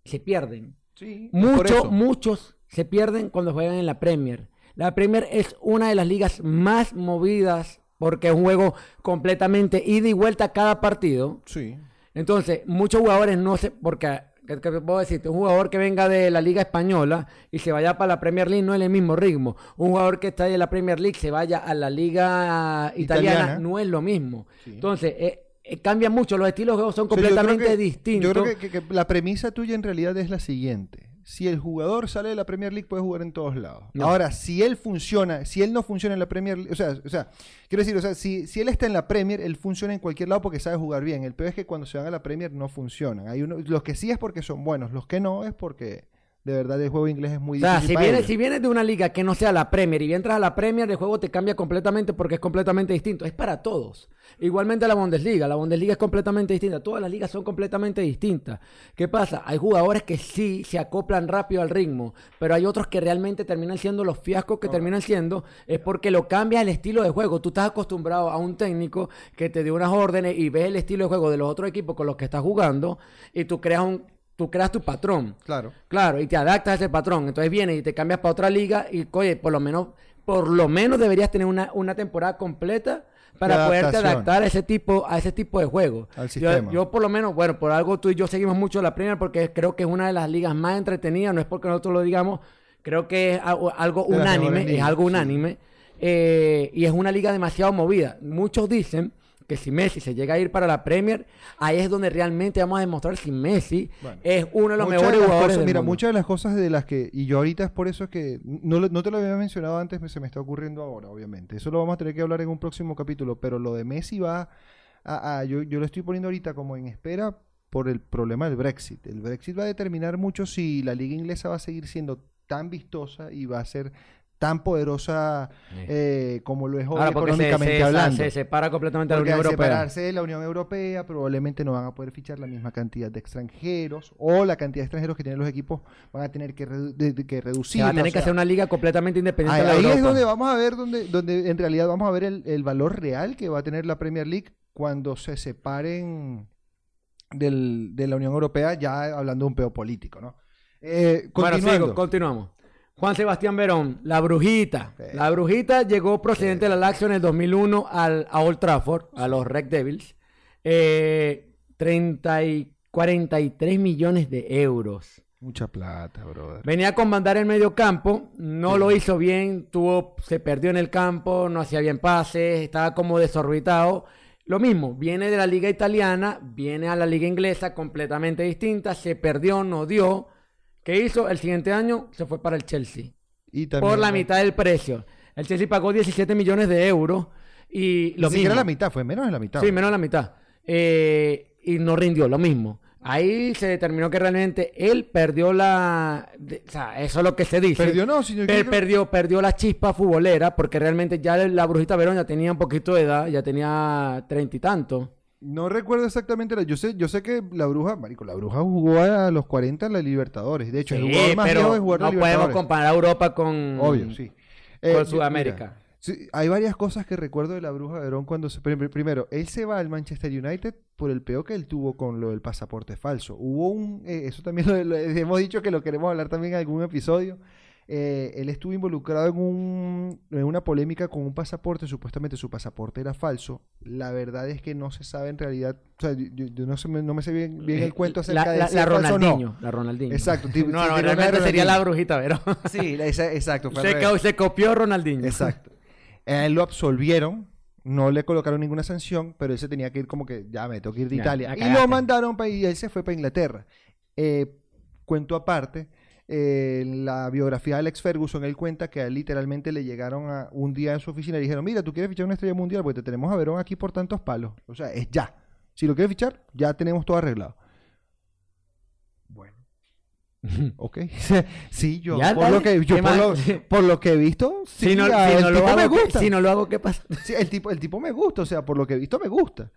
se pierden. Sí, por Muchos, se pierden cuando juegan en la Premier. La Premier es una de las ligas más movidas porque es un juego completamente ida y vuelta cada partido. Sí. Entonces, muchos jugadores no se... Porque, ¿qué, qué puedo decirte? Un jugador que venga de la Liga Española y se vaya para la Premier League no es el mismo ritmo. Un jugador que está de la Premier League se vaya a la Liga Italiana, Italiana. no es lo mismo. Sí. Entonces, eh, eh, cambia mucho. Los estilos de juego son O sea, yo creo completamente que- distintos. Yo creo que, que- que la premisa tuya en realidad es la siguiente. Si el jugador sale de la Premier League, puede jugar en todos lados. No. Ahora, si él funciona, si él no funciona en la Premier League, o sea, o sea quiero decir, o sea, si, si él está en la Premier, él funciona en cualquier lado porque sabe jugar bien. El peor es que cuando se van a la Premier no funcionan. Hay uno, los que sí es porque son buenos, los que no es porque de verdad el juego inglés es muy O sea, difícil. si vienes, ellos. si vienes de una liga que no sea la Premier y entras a la Premier, el juego te cambia completamente porque es completamente distinto. Es para todos. Igualmente la Bundesliga. La Bundesliga es completamente distinta. Todas las ligas son completamente distintas. ¿Qué pasa? Hay jugadores que sí se acoplan rápido al ritmo, pero hay otros que realmente terminan siendo los fiascos que terminan siendo. Es porque lo cambia el estilo de juego. Tú estás acostumbrado a un técnico que te dio unas órdenes y ves el estilo de juego de los otros equipos con los que estás jugando y tú creas un... Tú creas tu patrón. Claro. Claro, y te adaptas a ese patrón. Entonces vienes y te cambias para otra liga y, oye, por lo menos, por lo menos deberías tener una, una temporada completa para De poderte adaptar a ese tipo, a ese tipo de juego. Al Yo- sistema. Yo, por lo menos, bueno, por algo tú y yo seguimos mucho la Premier porque creo que es una de las ligas más entretenidas, no es porque nosotros lo digamos, creo que es algo, unánime, es algo sí. unánime, eh, y es una liga demasiado movida. Muchos dicen que si Messi se llega a ir para la Premier, ahí es donde realmente vamos a demostrar si Messi Bueno. es uno de los mejores las jugadores cosas- del mira, mundo. muchas de las cosas de las que, y yo ahorita es por eso que, no, no te lo había mencionado antes, me- se me está ocurriendo ahora, obviamente. Eso lo vamos a tener que hablar en un próximo capítulo, pero lo de Messi va a, a- yo, yo lo estoy poniendo ahorita como en espera por el problema del Brexit. El Brexit va a determinar mucho si la liga inglesa va a seguir siendo tan vistosa y va a ser tan poderosa eh, como lo es hoy Ahora, porque se, económicamente se- hablando. se separa completamente de la Unión al Europea. separarse de la Unión Europea, probablemente no van a poder fichar la misma cantidad de extranjeros o la cantidad de extranjeros que tienen los equipos van a tener que, redu- que reducir. va a tener que hacer una liga completamente independiente Ahí, de la ahí es Europa. donde vamos a ver, donde, donde en realidad vamos a ver el, el valor real que va a tener la Premier League cuando se separen del- de la Unión Europea, ya hablando de un peo político, ¿no? Eh, Bueno, continuando. sigo, continuamos. Juan Sebastián Verón, la brujita. Sí. La brujita llegó procedente de la Lazio en el 2001 al, a Old Trafford, a los Red Devils. Eh, 30 y 43 millones de euros. Mucha plata, brother. Venía a comandar el medio campo, no lo hizo bien, tuvo, se perdió en el campo, no hacía bien pases, estaba como desorbitado. Lo mismo, viene de la liga italiana, viene a la liga inglesa completamente distinta, se perdió, no dio. ¿Qué hizo? El siguiente año se fue para el Chelsea. Y por la mitad del precio. El Chelsea pagó 17 millones de euros y lo Ni mismo. la mitad, fue menos de la mitad. Sí, menos de la mitad. Eh, y no rindió, lo mismo. Ahí se determinó que realmente él perdió la... de- o sea, eso es lo que se dice. Perdió no, sino Per- perdió, perdió la chispa futbolera porque realmente ya la brujita Verón ya tenía un poquito de edad, ya tenía treinta y tanto. No recuerdo exactamente. la- yo sé, yo sé que la bruja, marico, la bruja jugó a los 40 en la Libertadores. De hecho, el Sí, jugador más viejo de jugar no la podemos Libertadores. comparar a Europa con... Obvio, sí. con yo- Sudamérica. mira, sí, hay varias cosas que recuerdo de la bruja Verón cuando se. prim- Primero, él se va al Manchester United por el peo que él tuvo con lo del pasaporte falso. Hubo un. eh, eso también lo, lo- hemos dicho que lo queremos hablar también en algún episodio. Eh, él estuvo involucrado en, un, en una polémica con un pasaporte, supuestamente su pasaporte era falso. La verdad es que no se sabe en realidad, o sea, yo, yo no, sé, no me sé bien, bien el cuento acerca Eh, la, de la, si la no. Ronaldinho, la Ronaldinho. Exacto, no, no, realmente sería la brujita Verón. Sí, la- esa- exacto. se, co- se copió Ronaldinho. Exacto. A él lo absolvieron, no le colocaron ninguna sanción, pero él se tenía que ir como que, ya me tengo que ir de Ya, Italia. Y lo mandaron para y él se fue para Inglaterra. Eh, cuento aparte, eh, en la biografía de Alex Ferguson, él cuenta que a él literalmente le llegaron a un día en su oficina y dijeron, mira, tú quieres fichar una estrella mundial, pues te tenemos a Verón aquí por tantos palos. O sea, es ya. Si lo quieres fichar, ya tenemos todo arreglado. Bueno. ok. sí, yo, Ya, por, dale. lo que, yo ¿Qué por, lo, por lo que he visto, sí, si no, si el no lo tipo hago, ¿qué- gusta. si no lo hago, ¿qué pasa? Sí, el tipo, el tipo me gusta, o sea, por lo que he visto me gusta.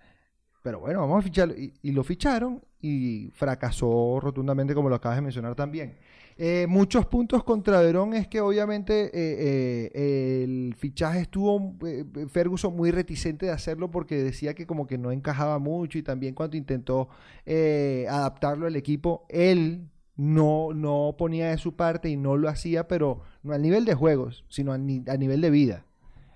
Pero bueno, vamos a ficharlo. Y, y lo ficharon y fracasó rotundamente, como lo acabas de mencionar también. Eh, muchos puntos contra Verón es que obviamente eh, eh, el fichaje estuvo eh, Ferguson muy reticente de hacerlo porque decía que como que no encajaba mucho y también cuando intentó eh, adaptarlo al equipo, él no, no ponía de su parte y no lo hacía, pero no al nivel de juegos, sino a, ni- a nivel de vida.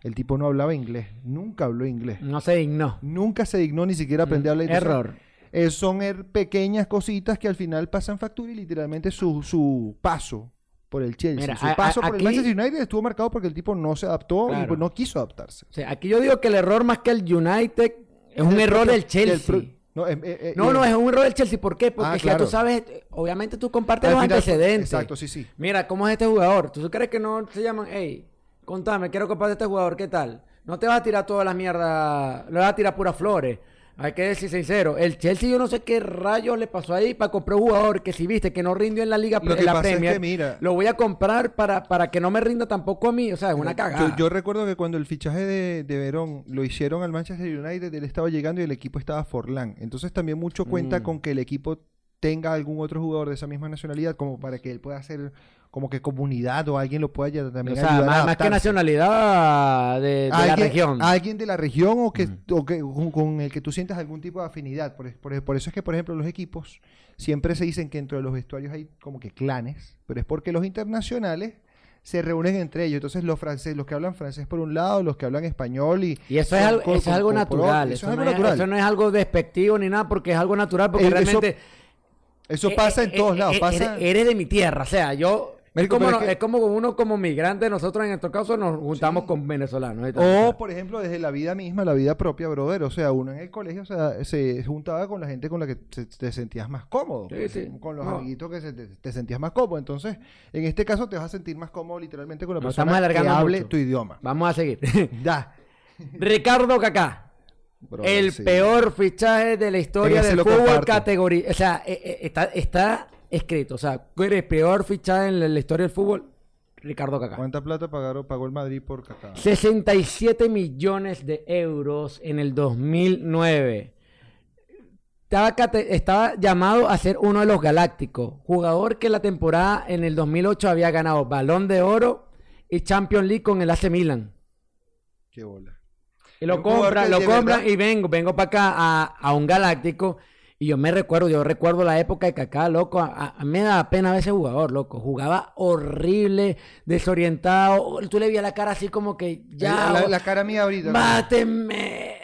El tipo no hablaba inglés, nunca habló inglés. No se dignó. Nunca se dignó ni siquiera aprender a hablar inglés. Error. Eh, son er- pequeñas cositas que al final pasan factura y literalmente su, su paso por el Chelsea, Mira, su a- a- paso por aquí- el Manchester United estuvo marcado porque el tipo no se adaptó y Claro. pues no quiso adaptarse. O sea, aquí yo digo que el error más que el United es un el error del Chelsea. no, eh, eh, No, no, es un error del Chelsea. ¿Por qué? Porque Ah, si ya claro. tú sabes, obviamente tú compartes al los final antecedentes. Exacto, sí, sí. Mira, ¿cómo es este jugador? ¿Tú crees que no se llaman, hey, contame, quiero compartir este jugador, ¿qué tal? No te vas a tirar todas las mierdas, le vas a tirar puras flores. Hay que decir sincero, el Chelsea yo no sé qué rayos le pasó ahí para comprar un jugador que si viste que no rindió en la liga Lo en que la pasa es Premier, que, mira- lo voy a comprar para, para que no me rinda tampoco a mí, o sea, es una cagada. Yo, yo recuerdo que cuando el fichaje de, de Verón lo hicieron al Manchester United, él estaba llegando y el equipo estaba Forlán. Entonces también mucho cuenta Mm. con que el equipo tenga algún otro jugador de esa misma nacionalidad como para que él pueda hacer como que comunidad o alguien lo pueda ya o también sea, ayudar a más, que nacionalidad de, de la región. alguien de la región o que, Ujú. o que- con, con el que tú sientas algún tipo de afinidad. Por, por- por eso es que, por ejemplo, los equipos siempre se dicen que dentro de los vestuarios hay como que clanes, pero es porque los internacionales se reúnen entre ellos. Entonces los franceses, los que hablan francés por un lado, los que hablan español y... Y eso es algo, con- eso es algo natural. Eso, Eso, es algo no natural. eso no es algo despectivo ni nada, porque es algo natural, porque Eh, realmente... Eso eh, pasa eh, en todos eh, lados. pasa... Eres, eres de mi tierra, o sea, yo... Es como, pero no- es que- es como uno como migrante, nosotros en nuestro caso nos juntamos con venezolanos. O, por ejemplo, desde la vida misma, la vida propia, brother. O sea, uno en el colegio o sea, se juntaba con la gente con la que te sentías más cómodo. Sí, pues, sí. Con los No. amiguitos que se- te, te sentías más cómodo. Entonces, en este caso, te vas a sentir más cómodo literalmente con la Nos persona estamos que hable mucho. tu idioma. Vamos a seguir. Ya. Ricardo. Brother, el sí. peor fichaje de la historia del fútbol categoría. O sea, eh, eh, está, está escrito. O sea, ¿cuál es el peor fichaje en la, la historia del fútbol? Ricardo Kaká. ¿Cuánta plata pagaron, pagó el Madrid por Kaká? 67 millones de euros en el 2009. Estaba, estaba llamado a ser uno de los galácticos. Jugador que la temporada en el 2008 había ganado Balón de Oro y Champions League con el AC Milan. Qué bola. Y lo compran, lo compran y vengo, vengo para acá a, a un galáctico. Y yo me recuerdo, yo recuerdo la época de Kaká, loco. A, me da pena ver ese jugador, loco. Jugaba horrible, desorientado. Tú le veías la cara así como que ya. la, la cara mía ahorita. ¡Máteme!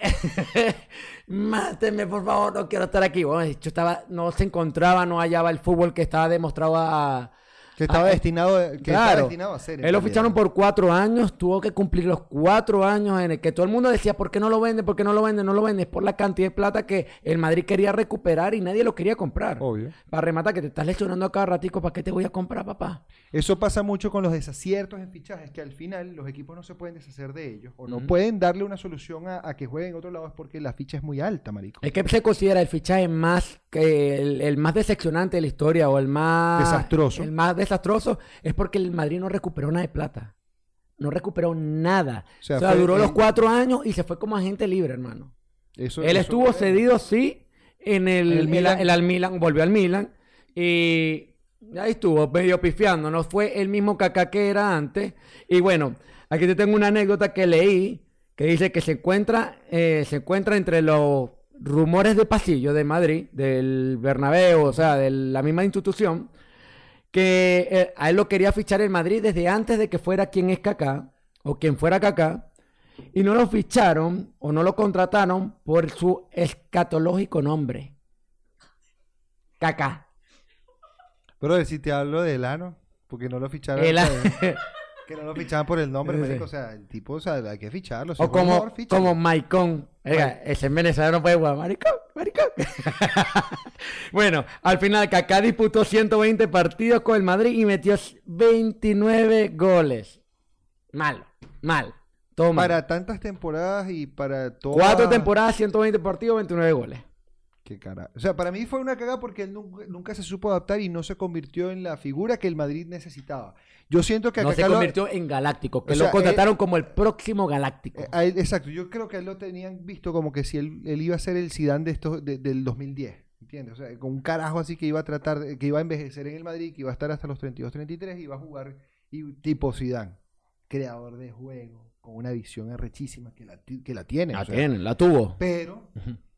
¡Máteme, por favor! No quiero estar aquí. Bueno, hecho, estaba, no se encontraba, no hallaba el fútbol que estaba demostrado a. que estaba a- destinado, que estaba Claro. destinado a ser. Él lo realidad. ficharon por cuatro años, tuvo que cumplir los cuatro años en el que todo el mundo decía, ¿por qué no lo vende? ¿Por qué no lo vende? No lo vende. Es por la cantidad de plata que el Madrid quería recuperar y nadie lo quería comprar. Obvio. Para rematar que te estás lesionando a cada ratico, ¿para qué te voy a comprar, papá? Eso pasa mucho con los desaciertos en fichajes, que al final los equipos no se pueden deshacer de ellos o no pueden darle una solución a, a que jueguen en otro lado es porque la ficha es muy alta, marico. Es que se considera el fichaje más que el, el más decepcionante de la historia o el más Desastroso. El más desastroso es porque el Madrid no recuperó nada de plata. No recuperó nada. O O sea, fue- duró los cuatro años y se fue como agente libre, hermano. Eso- Él eso- estuvo cedido, sí, en el, el el, Milan. el al Milan, volvió al Milan y ahí estuvo medio pifiando, no fue el mismo Kaká que era antes. Y bueno, aquí te tengo una anécdota que leí que dice que se encuentra, eh, se encuentra entre los rumores de pasillo de Madrid, del Bernabéu, o sea, de la misma institución, que eh, a él lo quería fichar el Madrid desde antes de que fuera quien es Kaká, o quien fuera Kaká, y no lo ficharon o no lo contrataron por su escatológico nombre. Kaká. Pero si te hablo de Elano, porque no lo ficharon. El- que no lo fichaban por el nombre, Sí. O sea, el tipo, o sea, hay que ficharlo. o como, como Maicon. Oiga, ese en Venezuela no puede jugar. Maricón, maricón. bueno, al final Kaká disputó 120 partidos con el Madrid y metió 29 goles. Mal, mal. Todo mal. Para tantas temporadas y para todo. Cuatro temporadas, 120 partidos, 29 goles. Qué cara. O sea, para mí fue una cagada porque él nunca, nunca, se supo adaptar y no se convirtió en la figura que el Madrid necesitaba. Yo siento que a no se convirtió en Galáctico, que lo contrataron como el próximo Galáctico. Eh, exacto, yo creo que él lo tenían visto como que si él, iba a ser el Zidane de esto, del 2010. ¿Entiendes? O sea, con un carajo así que iba a tratar, que iba a envejecer en el Madrid, que iba a estar hasta los 32, 33 y iba a jugar y, tipo Zidane, creador de juego, con una visión arrechísima que la, que la tiene. La tiene, la tuvo. Pero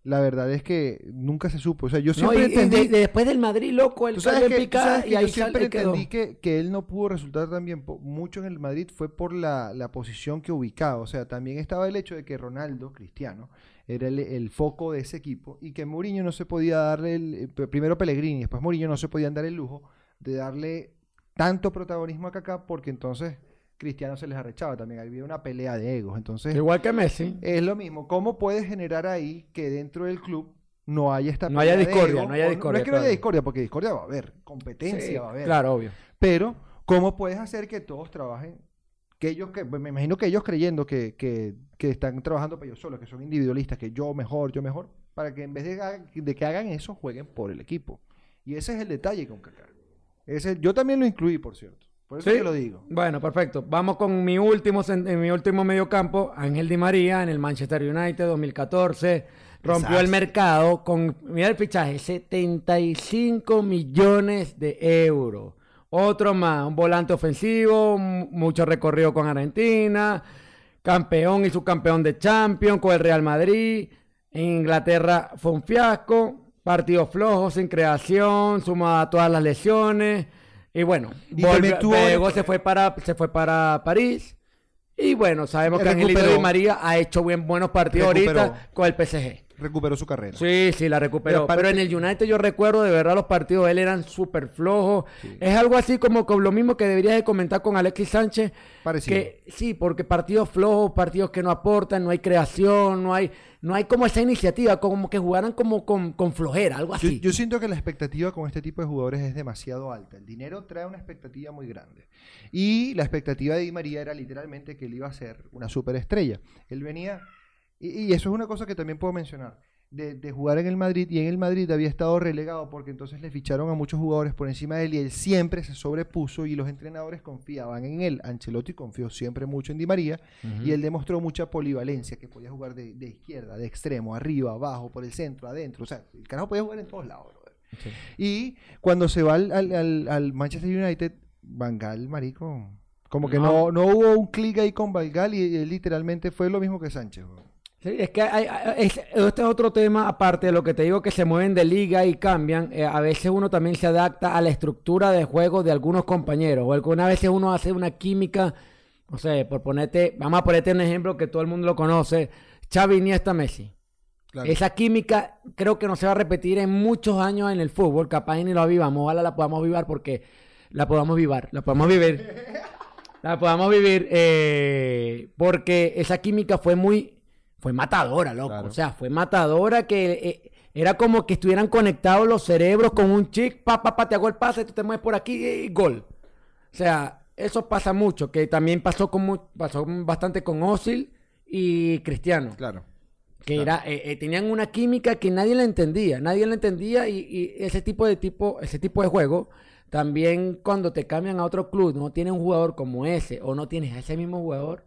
la verdad es que nunca se supo. O sea, yo siempre entendí... después del Madrid, loco, el sale en picada y ahí yo siempre entendí que, que, él no pudo resultar también mucho en el Madrid fue por la, la, posición que ubicaba. O sea, también estaba el hecho de que Ronaldo, Cristiano, era el, foco de ese equipo y que Mourinho no se podía darle, el, eh, primero Pellegrini, después Mourinho no se podían dar el lujo de darle tanto protagonismo a Kaká porque entonces Cristiano se les arrechaba también. Había una pelea de egos. Entonces, Igual que Messi. Es lo mismo. ¿Cómo puedes generar ahí que dentro del club no haya esta no haya discordia, no haya discordia. No, es que no haya discordia, porque discordia va a haber, competencia va a haber. Claro, obvio. Pero, ¿cómo puedes hacer que todos trabajen? Que ellos, que me imagino que ellos creyendo que, que, que están trabajando para ellos solos, que son individualistas, que yo mejor, yo mejor, para que en vez de, de que hagan eso, jueguen por el equipo. Y ese es el detalle con Kaká. Ese, yo también lo incluí, por cierto. Por eso lo digo. Bueno, perfecto. Vamos con mi último, en mi último mediocampo, Ángel Di María en el Manchester United 2014. Rompió el mercado con, mira el fichaje, 75 millones de euros. Otro más, un volante ofensivo, mucho recorrido con Argentina, campeón y subcampeón de Champions con el Real Madrid. En Inglaterra fue un fiasco, partidos flojos, sin creación, sumada a todas las lesiones. Y bueno, luego se fue para se fue para París. Y bueno, sabemos que Angelito Di María ha hecho bien buenos partidos ahorita con el PSG recuperó su carrera. Sí, sí, la recuperó. Pero en el United yo recuerdo de verdad los partidos de él eran súper flojos. Es algo así como con lo mismo que deberías de comentar con Alexis Sánchez. Parecido. Que, sí, porque partidos flojos, partidos que no aportan, no hay creación, no hay, no hay como esa iniciativa, como que jugaran como con, con flojera, algo así. Yo, siento que la expectativa con este tipo de jugadores es demasiado alta. El dinero trae una expectativa muy grande. Y la expectativa de Di María era literalmente que él iba a ser una superestrella. Él venía y, eso es una cosa que también puedo mencionar. De, jugar en el Madrid y en el Madrid había estado relegado porque entonces le ficharon a muchos jugadores por encima de él y él siempre se sobrepuso y los entrenadores confiaban en él. Ancelotti confió siempre mucho en Di María y él demostró mucha polivalencia, que podía jugar de, izquierda, de extremo, arriba, abajo, por el centro, adentro. O sea, el carajo podía jugar en todos lados. Y cuando se va al, al, Manchester United, Van Gaal, marico, como que no, no hubo un clic ahí con Van Gaal y, literalmente fue lo mismo que Sánchez es que hay, este es otro tema, aparte de lo que te digo, que se mueven de liga y cambian. Eh, a veces uno también se adapta a la estructura de juego de algunos compañeros. O algunas veces uno hace una química, no sé, por ponerte, vamos a ponerte un ejemplo que todo el mundo lo conoce: Xavi Iniesta Messi. Esa química creo que no se va a repetir en muchos años en el fútbol. Capaz ni lo vivamos. Ojalá la podamos vivir porque la podamos vivir. La podamos vivir. la podamos vivir eh, porque esa química fue muy fue matadora, loco. O sea, fue matadora que eh, era como que estuvieran conectados los cerebros con un chic, pa, pa, pa, te hago el pase, tú te mueves por aquí y gol. O sea, eso pasa mucho, que también pasó, con, pasó bastante con Osil y Cristiano. Claro. Que era, eh, eh, tenían una química que nadie la entendía, nadie la entendía y, y, ese tipo de tipo, ese tipo de juego, también cuando te cambian a otro club, no tienes un jugador como ese o no tienes a ese mismo jugador,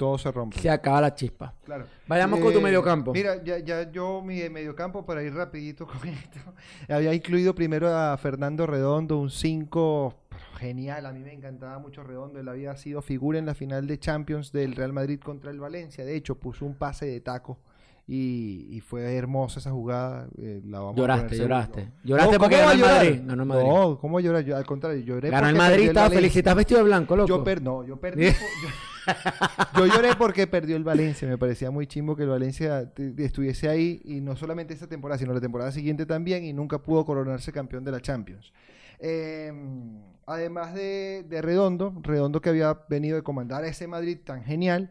todo se rompe. Se acaba la chispa. Claro. Vayamos con tu mediocampo. Mira, ya, ya yo mi mediocampo, para ir rapidito con esto, había incluido primero a Fernando Redondo, un 5 genial, a mí me encantaba mucho Redondo, él había sido figura en la final de Champions del Real Madrid contra el Valencia, de hecho puso un pase de taco y, fue hermosa esa jugada. Eh, lloraste, lloraste. Lloraste porque ganó el Madrid. Ganó el Madrid. No, ¿cómo llorar? Yo, al contrario, lloré Ganó el Madrid, estaba feliz. Estás vestido de blanco, loco. Yo, per no, yo perdí. yo, lloré porque perdió el Valencia. Me parecía muy chimbo que el Valencia estuviese ahí y no solamente esta temporada, sino la temporada siguiente también y nunca pudo coronarse campeón de la Champions. Em, además de, de Redondo, Redondo que había venido de comandar a ese Madrid tan genial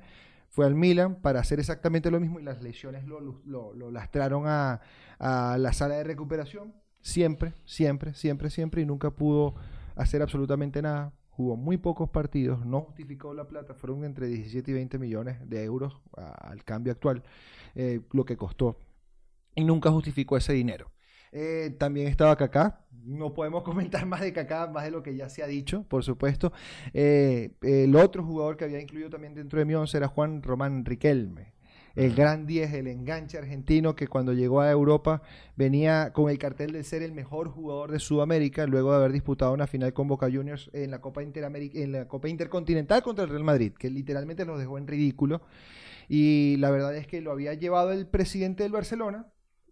fue al Milan para hacer exactamente lo mismo y las lesiones lo, lo, lastraron a, la sala de recuperación. Siempre, siempre, siempre, siempre y nunca pudo hacer absolutamente nada. Jugó muy pocos partidos, no justificó la plata, fueron entre 17 y 20 millones de euros al cambio actual, eh, lo que costó. y nunca justificó ese dinero. Eh, también estaba Kaká. No podemos comentar más de Kaká, más de lo que ya se ha dicho, por supuesto. Eh, el otro jugador que había incluido también dentro de mi once era Juan Román Riquelme. El gran 10, el enganche argentino que cuando llegó a Europa venía con el cartel de ser el mejor jugador de Sudamérica luego de haber disputado una final con Boca Juniors en la Copa, en la Copa Intercontinental contra el Real Madrid, que literalmente los dejó en ridículo. Y la verdad es que lo había llevado el presidente del Barcelona,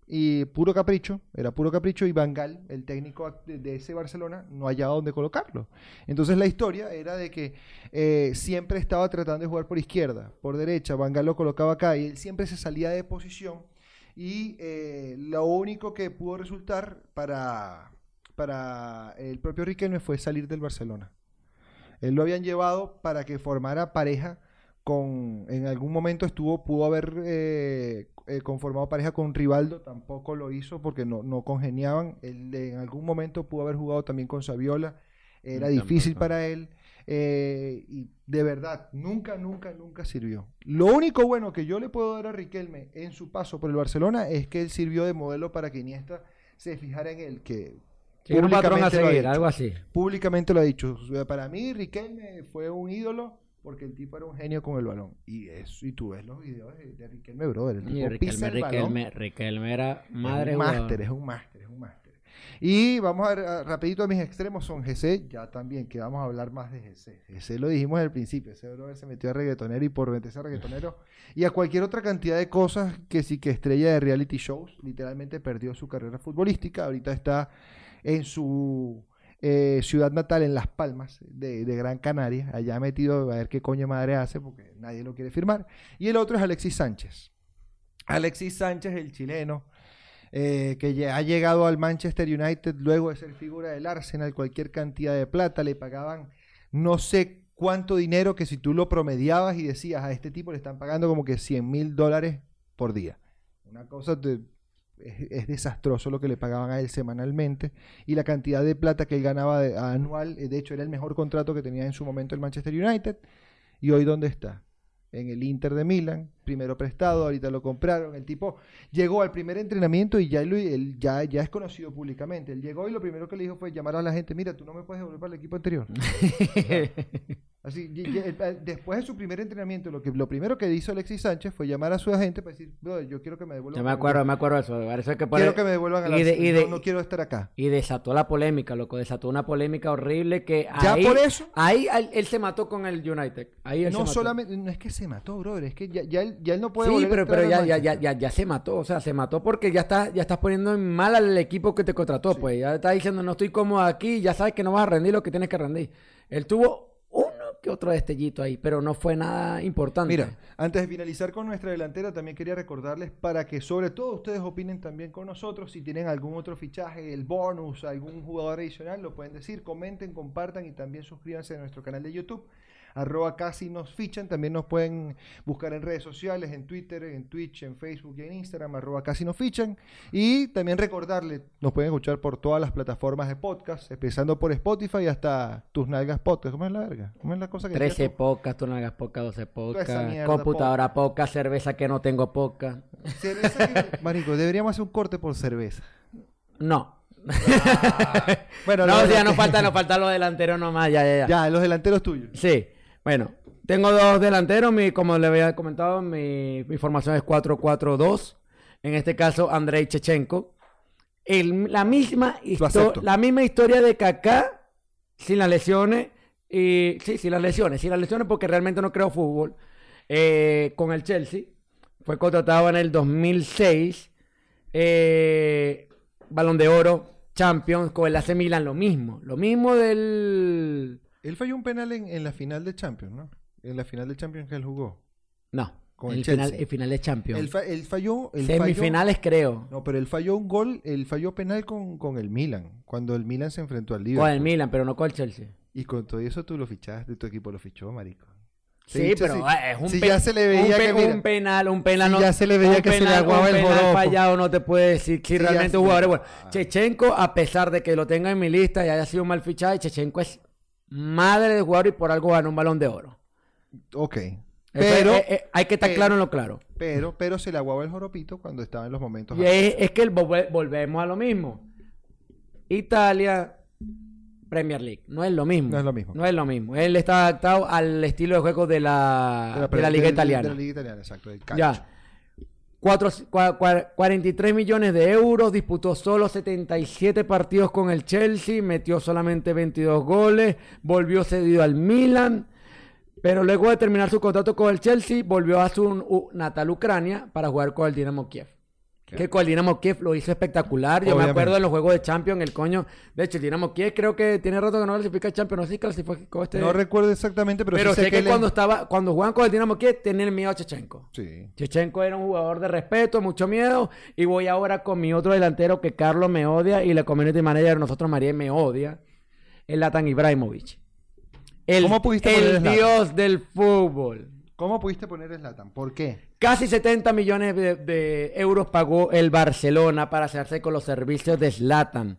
y puro capricho, era puro capricho y Bangal, el técnico de, ese Barcelona, no hallaba dónde colocarlo. Entonces la historia era de que eh, siempre estaba tratando de jugar por izquierda, por derecha, Bangal lo colocaba acá y él siempre se salía de posición y eh, lo único que pudo resultar para, para el propio Riquelme fue salir del Barcelona. Él lo habían llevado para que formara pareja con, en algún momento estuvo, pudo haber eh, eh, conformado pareja con Rivaldo, tampoco lo hizo porque no, no congeniaban. Él en algún momento pudo haber jugado también con Saviola, era difícil para él. Eh, y de verdad, nunca, nunca, nunca sirvió. Lo único bueno que yo le puedo dar a Riquelme en su paso por el Barcelona es que él sirvió de modelo para que Iniesta se fijara en él, que públicamente algo así. Públicamente lo ha dicho. Para mí, Riquelme fue un ídolo porque el tipo era un genio con el balón. Y eso, y tú ves los videos de, Riquelme, brother. El tipo Riquelme, Riquelme, Riquelme, era madre. Es un máster, es un máster, es un máster. Y vamos a ver, rapidito a mis extremos son GC, ya también, que vamos a hablar más de GC. GC lo dijimos al principio, ese brother se metió a reggaetonero y por meterse a reggaetonero y a cualquier otra cantidad de cosas que sí que estrella de reality shows, literalmente perdió su carrera futbolística, ahorita está en su eh, ciudad natal en Las Palmas de, Gran Canaria, allá metido a ver qué coño madre hace porque nadie lo quiere firmar. Y el otro es Alexis Sánchez. Alexis Sánchez, el chileno, eh, que ha llegado al Manchester United luego de ser figura del Arsenal, cualquier cantidad de plata, le pagaban no sé cuánto dinero que si tú lo promediabas y decías a este tipo le están pagando como que 100 mil dólares por día. Una cosa de es, desastroso lo que le pagaban a él semanalmente y la cantidad de plata que él ganaba anual, eh, de hecho era el mejor contrato que tenía en su momento el Manchester United y hoy dónde está? En el Inter de Milán, primero prestado, ahorita lo compraron, el tipo llegó al primer entrenamiento y ya, él, ya, ya es conocido públicamente, él llegó y lo primero que le dijo fue llamar a la gente, mira, tú no me puedes devolver para el equipo anterior. Así, después de su primer entrenamiento, lo que lo primero que hizo Alexis Sánchez fue llamar a su agente para decir, yo quiero que me devuelvan. Yo me acuerdo, me acuerdo de eso. que quiero que me devuelvan a la y no, quiero estar acá. Y desató la polémica, loco, desató una polémica horrible que ya por eso. Ahí él, se mató con el United. Ahí no solamente, no es que se mató, brother, es que ya, ya, él, ya él no puede. Sí, pero, pero ya, ya, ya, ya, se mató, o sea, se mató porque ya estás, ya estás poniendo en mal al equipo que te contrató, pues ya está diciendo no estoy cómodo aquí, ya sabes que no vas a rendir lo que tienes que rendir. Él tuvo que otro destellito ahí, pero no fue nada importante. Mira, antes de finalizar con nuestra delantera, también quería recordarles para que sobre todo ustedes opinen también con nosotros, si tienen algún otro fichaje, el bonus, algún jugador adicional, lo pueden decir, comenten, compartan y también suscríbanse a nuestro canal de YouTube arroba casi nos fichan. También nos pueden buscar en redes sociales, en Twitter, en Twitch, en Facebook y en Instagram, arroba casi nos fichan. Y también recordarle, nos pueden escuchar por todas las plataformas de podcast, empezando por Spotify hasta tus nalgas podcast. ¿Cómo es la verga? ¿Cómo es la cosa que 13 podcast, tus nalgas podcast, 12 podcast, computadora podcast, cerveza que no tengo podcast. Marico, deberíamos hacer un corte por cerveza. No. bueno, no, ya no falta, no falta los delanteros nomás, ya, ya, ya. Ya, los delanteros tuyos. Sí. Bueno, tengo dos delanteros. Mi, como le había comentado, mi, formación es 4-4-2. En este caso, Andrei Chechenko. la, misma la misma historia de Kaká sin las lesiones. Y, sí, sin las lesiones. Sin las lesiones porque realmente no creo fútbol. Eh, con el Chelsea. Fue contratado en el 2006. Eh, Balón de Oro, Champions. Con el AC Milan lo mismo. Lo mismo del él falló un penal en, la final de Champions, ¿no? En la final de Champions que él jugó. No. Con el, final, el final de Champions. Él, falló. Semifinales, creo. No, pero él falló un gol, él falló penal con, con el Milan, cuando el Milan se enfrentó al Liverpool. Con el Milan, pero no con el Chelsea. Y con todo eso tú lo fichaste, tu equipo lo fichó, marico. Sí, pero ah, es un, si ya se le veía que, un penal, un penal. Si ya se le veía que se le aguaba el penal fallado no te puede decir si realmente un jugador bueno. Chechenko, a pesar de que lo tenga en mi lista y haya sido mal fichado, Chechenko es madre de jugador y por algo ganó un balón de oro. Ok. Pero- eh, eh, hay que estar pero- claro en lo claro. Pero, pero se le aguaba el joropito cuando estaba en los momentos. Y es, que el volvemos a lo mismo. Italia, Premier League, no es lo mismo. No es lo mismo. No es lo mismo. Él está adaptado al estilo de juego de la, de la, Liga de- Italiana. De la Liga Italiana, exacto. Ya. Cuatro- cua- cua- 43 millones de euros, disputó solo 77 partidos con el Chelsea, metió solamente 22 goles, volvió cedido al Milan, pero luego de terminar su contrato con el Chelsea, volvió a su natal Ucrania para jugar con el Dinamo Kiev. Que con el Dinamo Kiev lo hizo espectacular. Yo me acuerdo de los juegos de Champions, el coño. De hecho, el Dinamo Kiev creo que tiene rato que no clasifica a Champions. No sé si clasificó este. No recuerdo exactamente, pero, pero sí sé que, le- cuando estaba, cuando jugaban con el Dinamo Kiev, tenían miedo a Chechenko. Sí. Chechenko era un jugador de respeto, mucho miedo. Y voy ahora con mi otro delantero que Carlos me odia y la community manager nosotros María me odia. El Latan Ibrahimovic. El, ¿Cómo pudiste el Zlatan? dios del fútbol. ¿Cómo pudiste poner Slatan? ¿Por qué? Casi 70 millones de, euros pagó el Barcelona para hacerse con los servicios de Zlatan.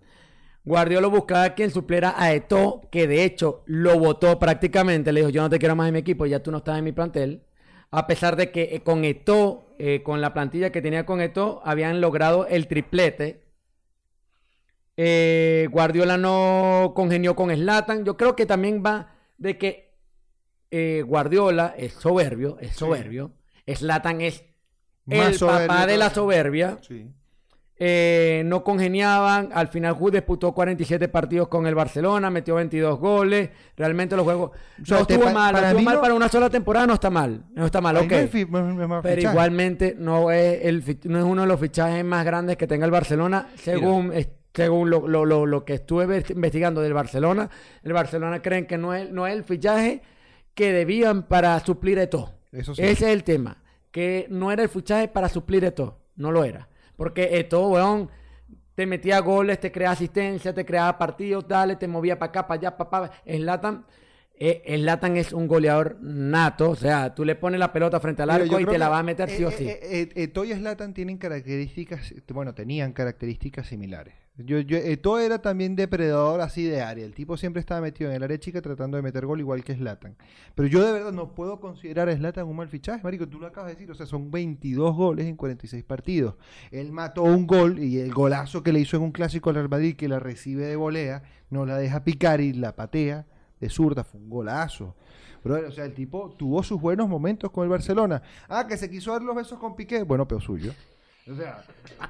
Guardiola buscaba a quien supliera a Eto'o, que de hecho lo votó prácticamente. Le dijo, yo no te quiero más en mi equipo, ya tú no estás en mi plantel. A pesar de que eh, con Eto'o, eh, con la plantilla que tenía con Eto'o, habían logrado el triplete. Eh, Guardiola no congenió con Zlatan. Yo creo que también va de que eh, Guardiola es soberbio, es soberbio. Zlatan es Más el soberbio papá de la soberbia. Sí. Eh, no congeniaban. Al final, Ju disputó 47 partidos con el Barcelona, metió 22 goles. Realmente los juegos. O sea, no estuvo pa- mal, para estuvo mal no- para una sola temporada, no está mal. No está mal, ok. es es- es Pero igualmente no es, el, no es uno de los fichajes más grandes que tenga el Barcelona, según, es- según lo, lo- lo- lo que estuve ve- investigando del Barcelona. El Barcelona creen que no es, no es el fichaje que debían para suplir esto. Eso sí. Ese es el tema, que no era el fichaje para suplir esto, no lo era. Porque esto, weón, te metía goles, te creaba asistencia, te creaba partidos, dale, te movía para acá, para allá, para allá. Zlatan, eh, Zlatan es un goleador nato, o sea, tú le pones la pelota frente al arco y te la va a meter sí o eh, sí. eh, eh, Eto'o y Zlatan tienen características, bueno, tenían características similares. Yo, yo, Eto'o era también depredador así de área. El tipo siempre estaba metido en el área chica tratando de meter gol igual que Zlatan. Pero yo de verdad no puedo considerar a Zlatan un mal fichaje, marico. Tú lo acabas de decir, o sea, son 22 goles en 46 partidos. Él mató un gol y el golazo que le hizo en un clásico al Real Madrid que la recibe de volea, no la deja picar y la patea de zurda, fue un golazo. Brother, o sea, el tipo tuvo sus buenos momentos con el Barcelona. Ah, que se quiso dar los besos con Piqué. Bueno, pero suyo. O sea,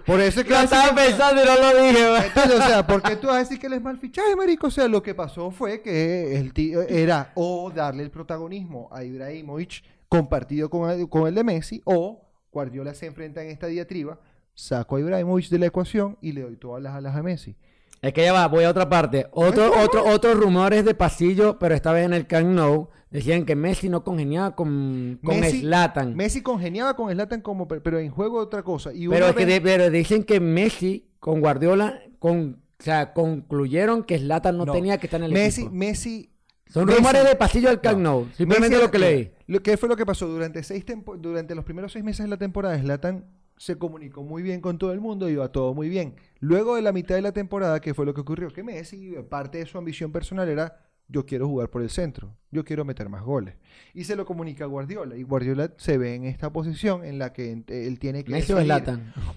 por eso es que... Lo estaba pensando y no lo dije. Entonces, o sea, ¿por qué tú vas a decir que él es mal fichaje, marico? O sea, lo que pasó fue que el tío era o darle el protagonismo a Ibrahimovic compartido con el, con el de Messi, o Guardiola se enfrenta en esta diatriba, saco a Ibrahimovic de la ecuación y le doy todas las alas a Messi. Es que ya va, voy a otra parte. Otro, otro, otros rumores de pasillo, pero esta vez en el Camp Nou, decían que Messi no congeniaba con, con Messi- Zlatan. Messi congeniaba con Zlatan como, pero en juego otra cosa. Y Pero, que de- dicen que Messi con Guardiola, con, o sea, concluyeron que Zlatan no, No. tenía que estar en el Messi, equipo. Messi Son Messi- rumores de pasillo del Camp No. Nou. Simplemente Messi- lo que leí. Lo que fue lo que pasó durante seis tempo- durante los primeros seis meses de la temporada, Zlatan se comunicó muy bien con todo el mundo, iba todo muy bien. Luego de la mitad de la temporada, ¿qué fue lo que ocurrió? Que Messi, parte de su ambición personal era yo quiero jugar por el centro, yo quiero meter más goles. Y se lo comunica a Guardiola. Y Guardiola se ve en esta posición en la que él tiene que Messi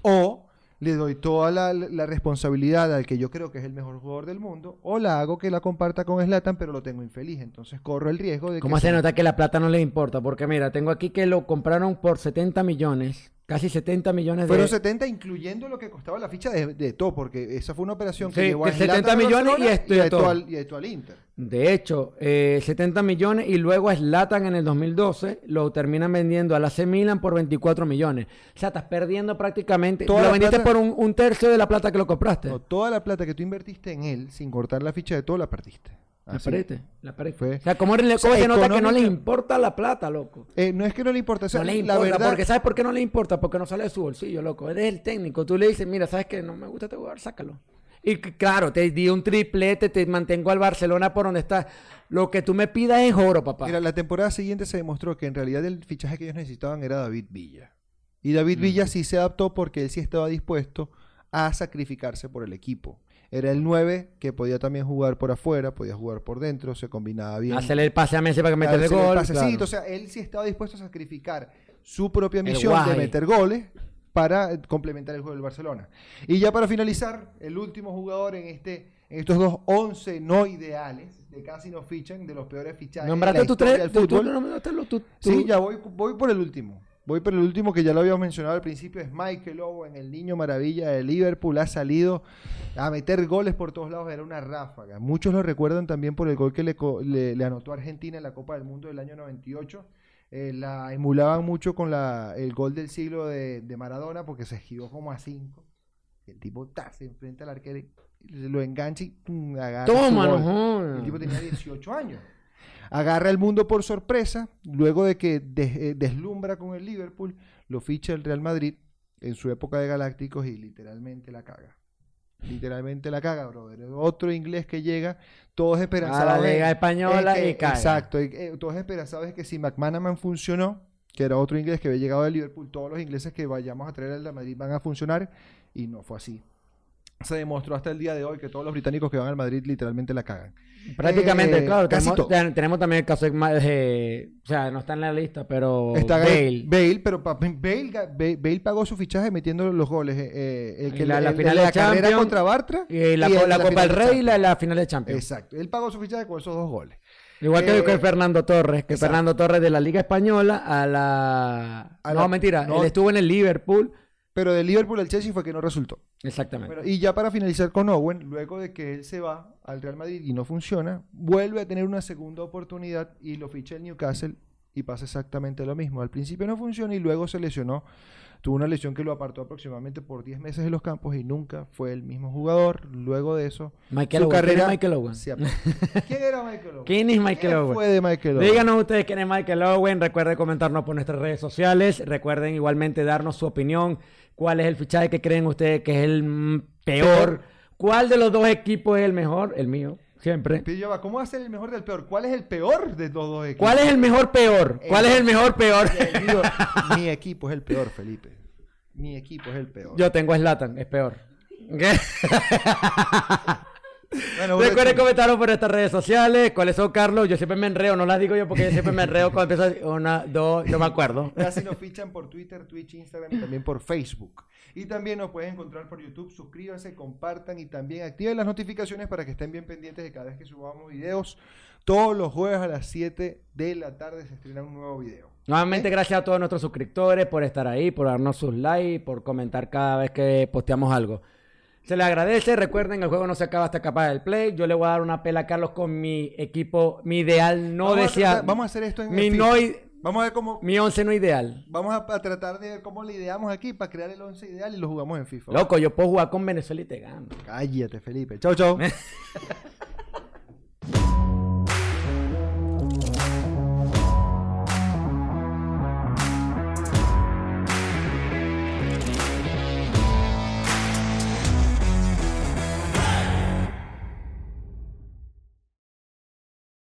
o le doy toda la, la responsabilidad al que yo creo que es el mejor jugador del mundo, o la hago que la comparta con Zlatan, pero lo tengo infeliz. Entonces corro el riesgo de ¿Cómo que... se se- nota que la plata no les importa? Porque mira, tengo aquí que lo compraron por 70 millones. Casi 70 millones de Fueron 70 incluyendo lo que costaba la ficha de, de todo, porque esa fue una operación que Sí, llevó a que 70 Zlatan al millones y esto y a todo. Al, y a Eto'o al Inter. De hecho, eh, 70 millones y luego a Zlatan en el 2012 lo terminan vendiendo al AC Milan por 24 millones. O sea, estás perdiendo prácticamente. Toda lo la vendiste plata- por un, un tercio de la plata que lo compraste. No, toda la plata que tú invertiste en él, sin cortar la ficha de todo, la perdiste. La perdiste, la perdiste. Fue- O sea, ¿cómo, le- O sea, se nota que no les importa la plata, loco? Eh, no es que no le importa, o sea, no la importa, verdad... porque ¿sabes por qué no le importa? Porque no sale de su bolsillo, loco. Eres el técnico. Tú le dices, mira, ¿sabes qué? No me gusta este jugador, sácalo. Y claro, te di un triplete, te mantengo al Barcelona por donde está. Lo que tú me pidas es oro, papá. Mira, la temporada siguiente se demostró que en realidad el fichaje que ellos necesitaban era David Villa. Y David Villa sí se adaptó porque él sí estaba dispuesto a sacrificarse por el equipo. Era el 9 que podía también jugar por afuera, podía jugar por dentro, se combinaba bien. Hacerle el pase a Messi para que meta el el gol. pasecito, claro. O sea, él sí estaba dispuesto a sacrificar su propia El misión de meter goles para eh, complementar el juego del Barcelona. Y ya para finalizar, el último jugador en este en estos dos 11 no ideales de casi no fichan, de los peores fichajes Nombraste tu tres. del tú- tú- tú- Sí, ya voy, voy por el último. Voy por el último que ya lo habíamos mencionado al principio, es Michael Owen, el niño maravilla de Liverpool, ha salido a meter goles por todos lados, era una ráfaga. Muchos lo recuerdan también por el gol que le, le- le anotó a Argentina en la Copa del Mundo del año 98. Eh, la emulaban mucho con la, el gol del siglo de, de Maradona porque se esquivó como a 5. El tipo ta, se enfrenta al arquero, y lo engancha y pum, agarra Toma, no. El tipo tenía 18 años. Agarra el mundo por sorpresa, luego de que des- eh, deslumbra con el Liverpool, lo ficha el Real Madrid en su época de Galácticos y literalmente la caga. Literalmente la caga, brother. Otro inglés que llega, todos A esperanzados. la en- Liga Española que- y cae. Exacto, eh, todos esperanzados en que si McManaman funcionó, que era otro inglés que había llegado de Liverpool, todos los ingleses que vayamos a traer al Real Madrid van a funcionar y no fue así. Se demostró hasta el día de hoy que todos los británicos que van al Madrid literalmente la cagan. Prácticamente, Eh, claro. casi Tenemos, todo. tenemos también el caso de, O sea, no está en la lista, pero. Está Bale. Bale, pero Bale, Bale, Bale pagó su fichaje metiendo los goles. eh, eh, el que la- la el- final la de carrera Champions, contra Bartra Y la, y co- el- la Copa del de Rey y la, la final de Champions. Exacto. Él pagó su fichaje con esos dos goles. Igual que, Eh, que Fernando Torres, que exacto. Fernando Torres de la Liga Española a la... A no, la- mentira, no. él estuvo en el Liverpool. Pero de Liverpool al Chelsea fue que no resultó. Exactamente. Y ya para finalizar con Owen, luego de que él se va al Real Madrid y no funciona, vuelve a tener una segunda oportunidad y lo ficha el Newcastle y pasa exactamente lo mismo. Al principio no funciona y luego se lesionó. Tuvo una lesión que lo apartó aproximadamente por 10 meses de los campos y nunca fue el mismo jugador. Luego de eso, Michael su Owen. ¿Quién carrera es Michael Owen? se. ¿Quién era Michael Owen? ¿Quién es Michael ¿Quién Owen? fue de Michael Owen? Díganos ustedes quién es Michael Owen. Recuerden comentarnos por nuestras redes sociales. Recuerden igualmente darnos su opinión. ¿Cuál es el fichaje que creen ustedes que es el mm, peor? Peor. ¿Cuál de los dos equipos es el mejor? El mío, siempre. Pero ya va, ¿Cómo va a ser el mejor del peor? ¿Cuál es el peor de los dos equipos? ¿Cuál es el mejor peor? ¿Cuál es el mejor peor? El Mi equipo es el peor, Felipe. Mi equipo es el peor. Yo tengo a Slatan, es peor. ¿Qué? Bueno, Recuerden bueno, comentaros por nuestras redes sociales. ¿Cuáles son, Carlos? Yo siempre me enreo, no las digo yo porque yo siempre me enreo cuando empiezo una, dos, no me acuerdo. Casi nos fichan por Twitter, Twitch, Instagram y también por Facebook. Y también nos pueden encontrar por YouTube. Suscríbanse, compartan y también activen las notificaciones para que estén bien pendientes de cada vez que subamos videos. Todos los jueves a las 7 de la tarde se estrena un nuevo video. Nuevamente, gracias a todos nuestros suscriptores por estar ahí, por darnos sus likes, por comentar cada vez que posteamos algo. Se les agradece. Recuerden, el juego no se acaba hasta capaz del play. Yo le voy a dar una pela a Carlos con mi equipo, mi ideal no vamos, deseado. vamos a hacer esto en mi, el no, Vamos a ver cómo. mi once no ideal. Vamos a, a tratar de ver cómo le ideamos aquí para crear el 11 ideal y lo jugamos en FIFA. Loco, yo puedo jugar con Venezuela y te gano. Cállate, Felipe. Chau, chau.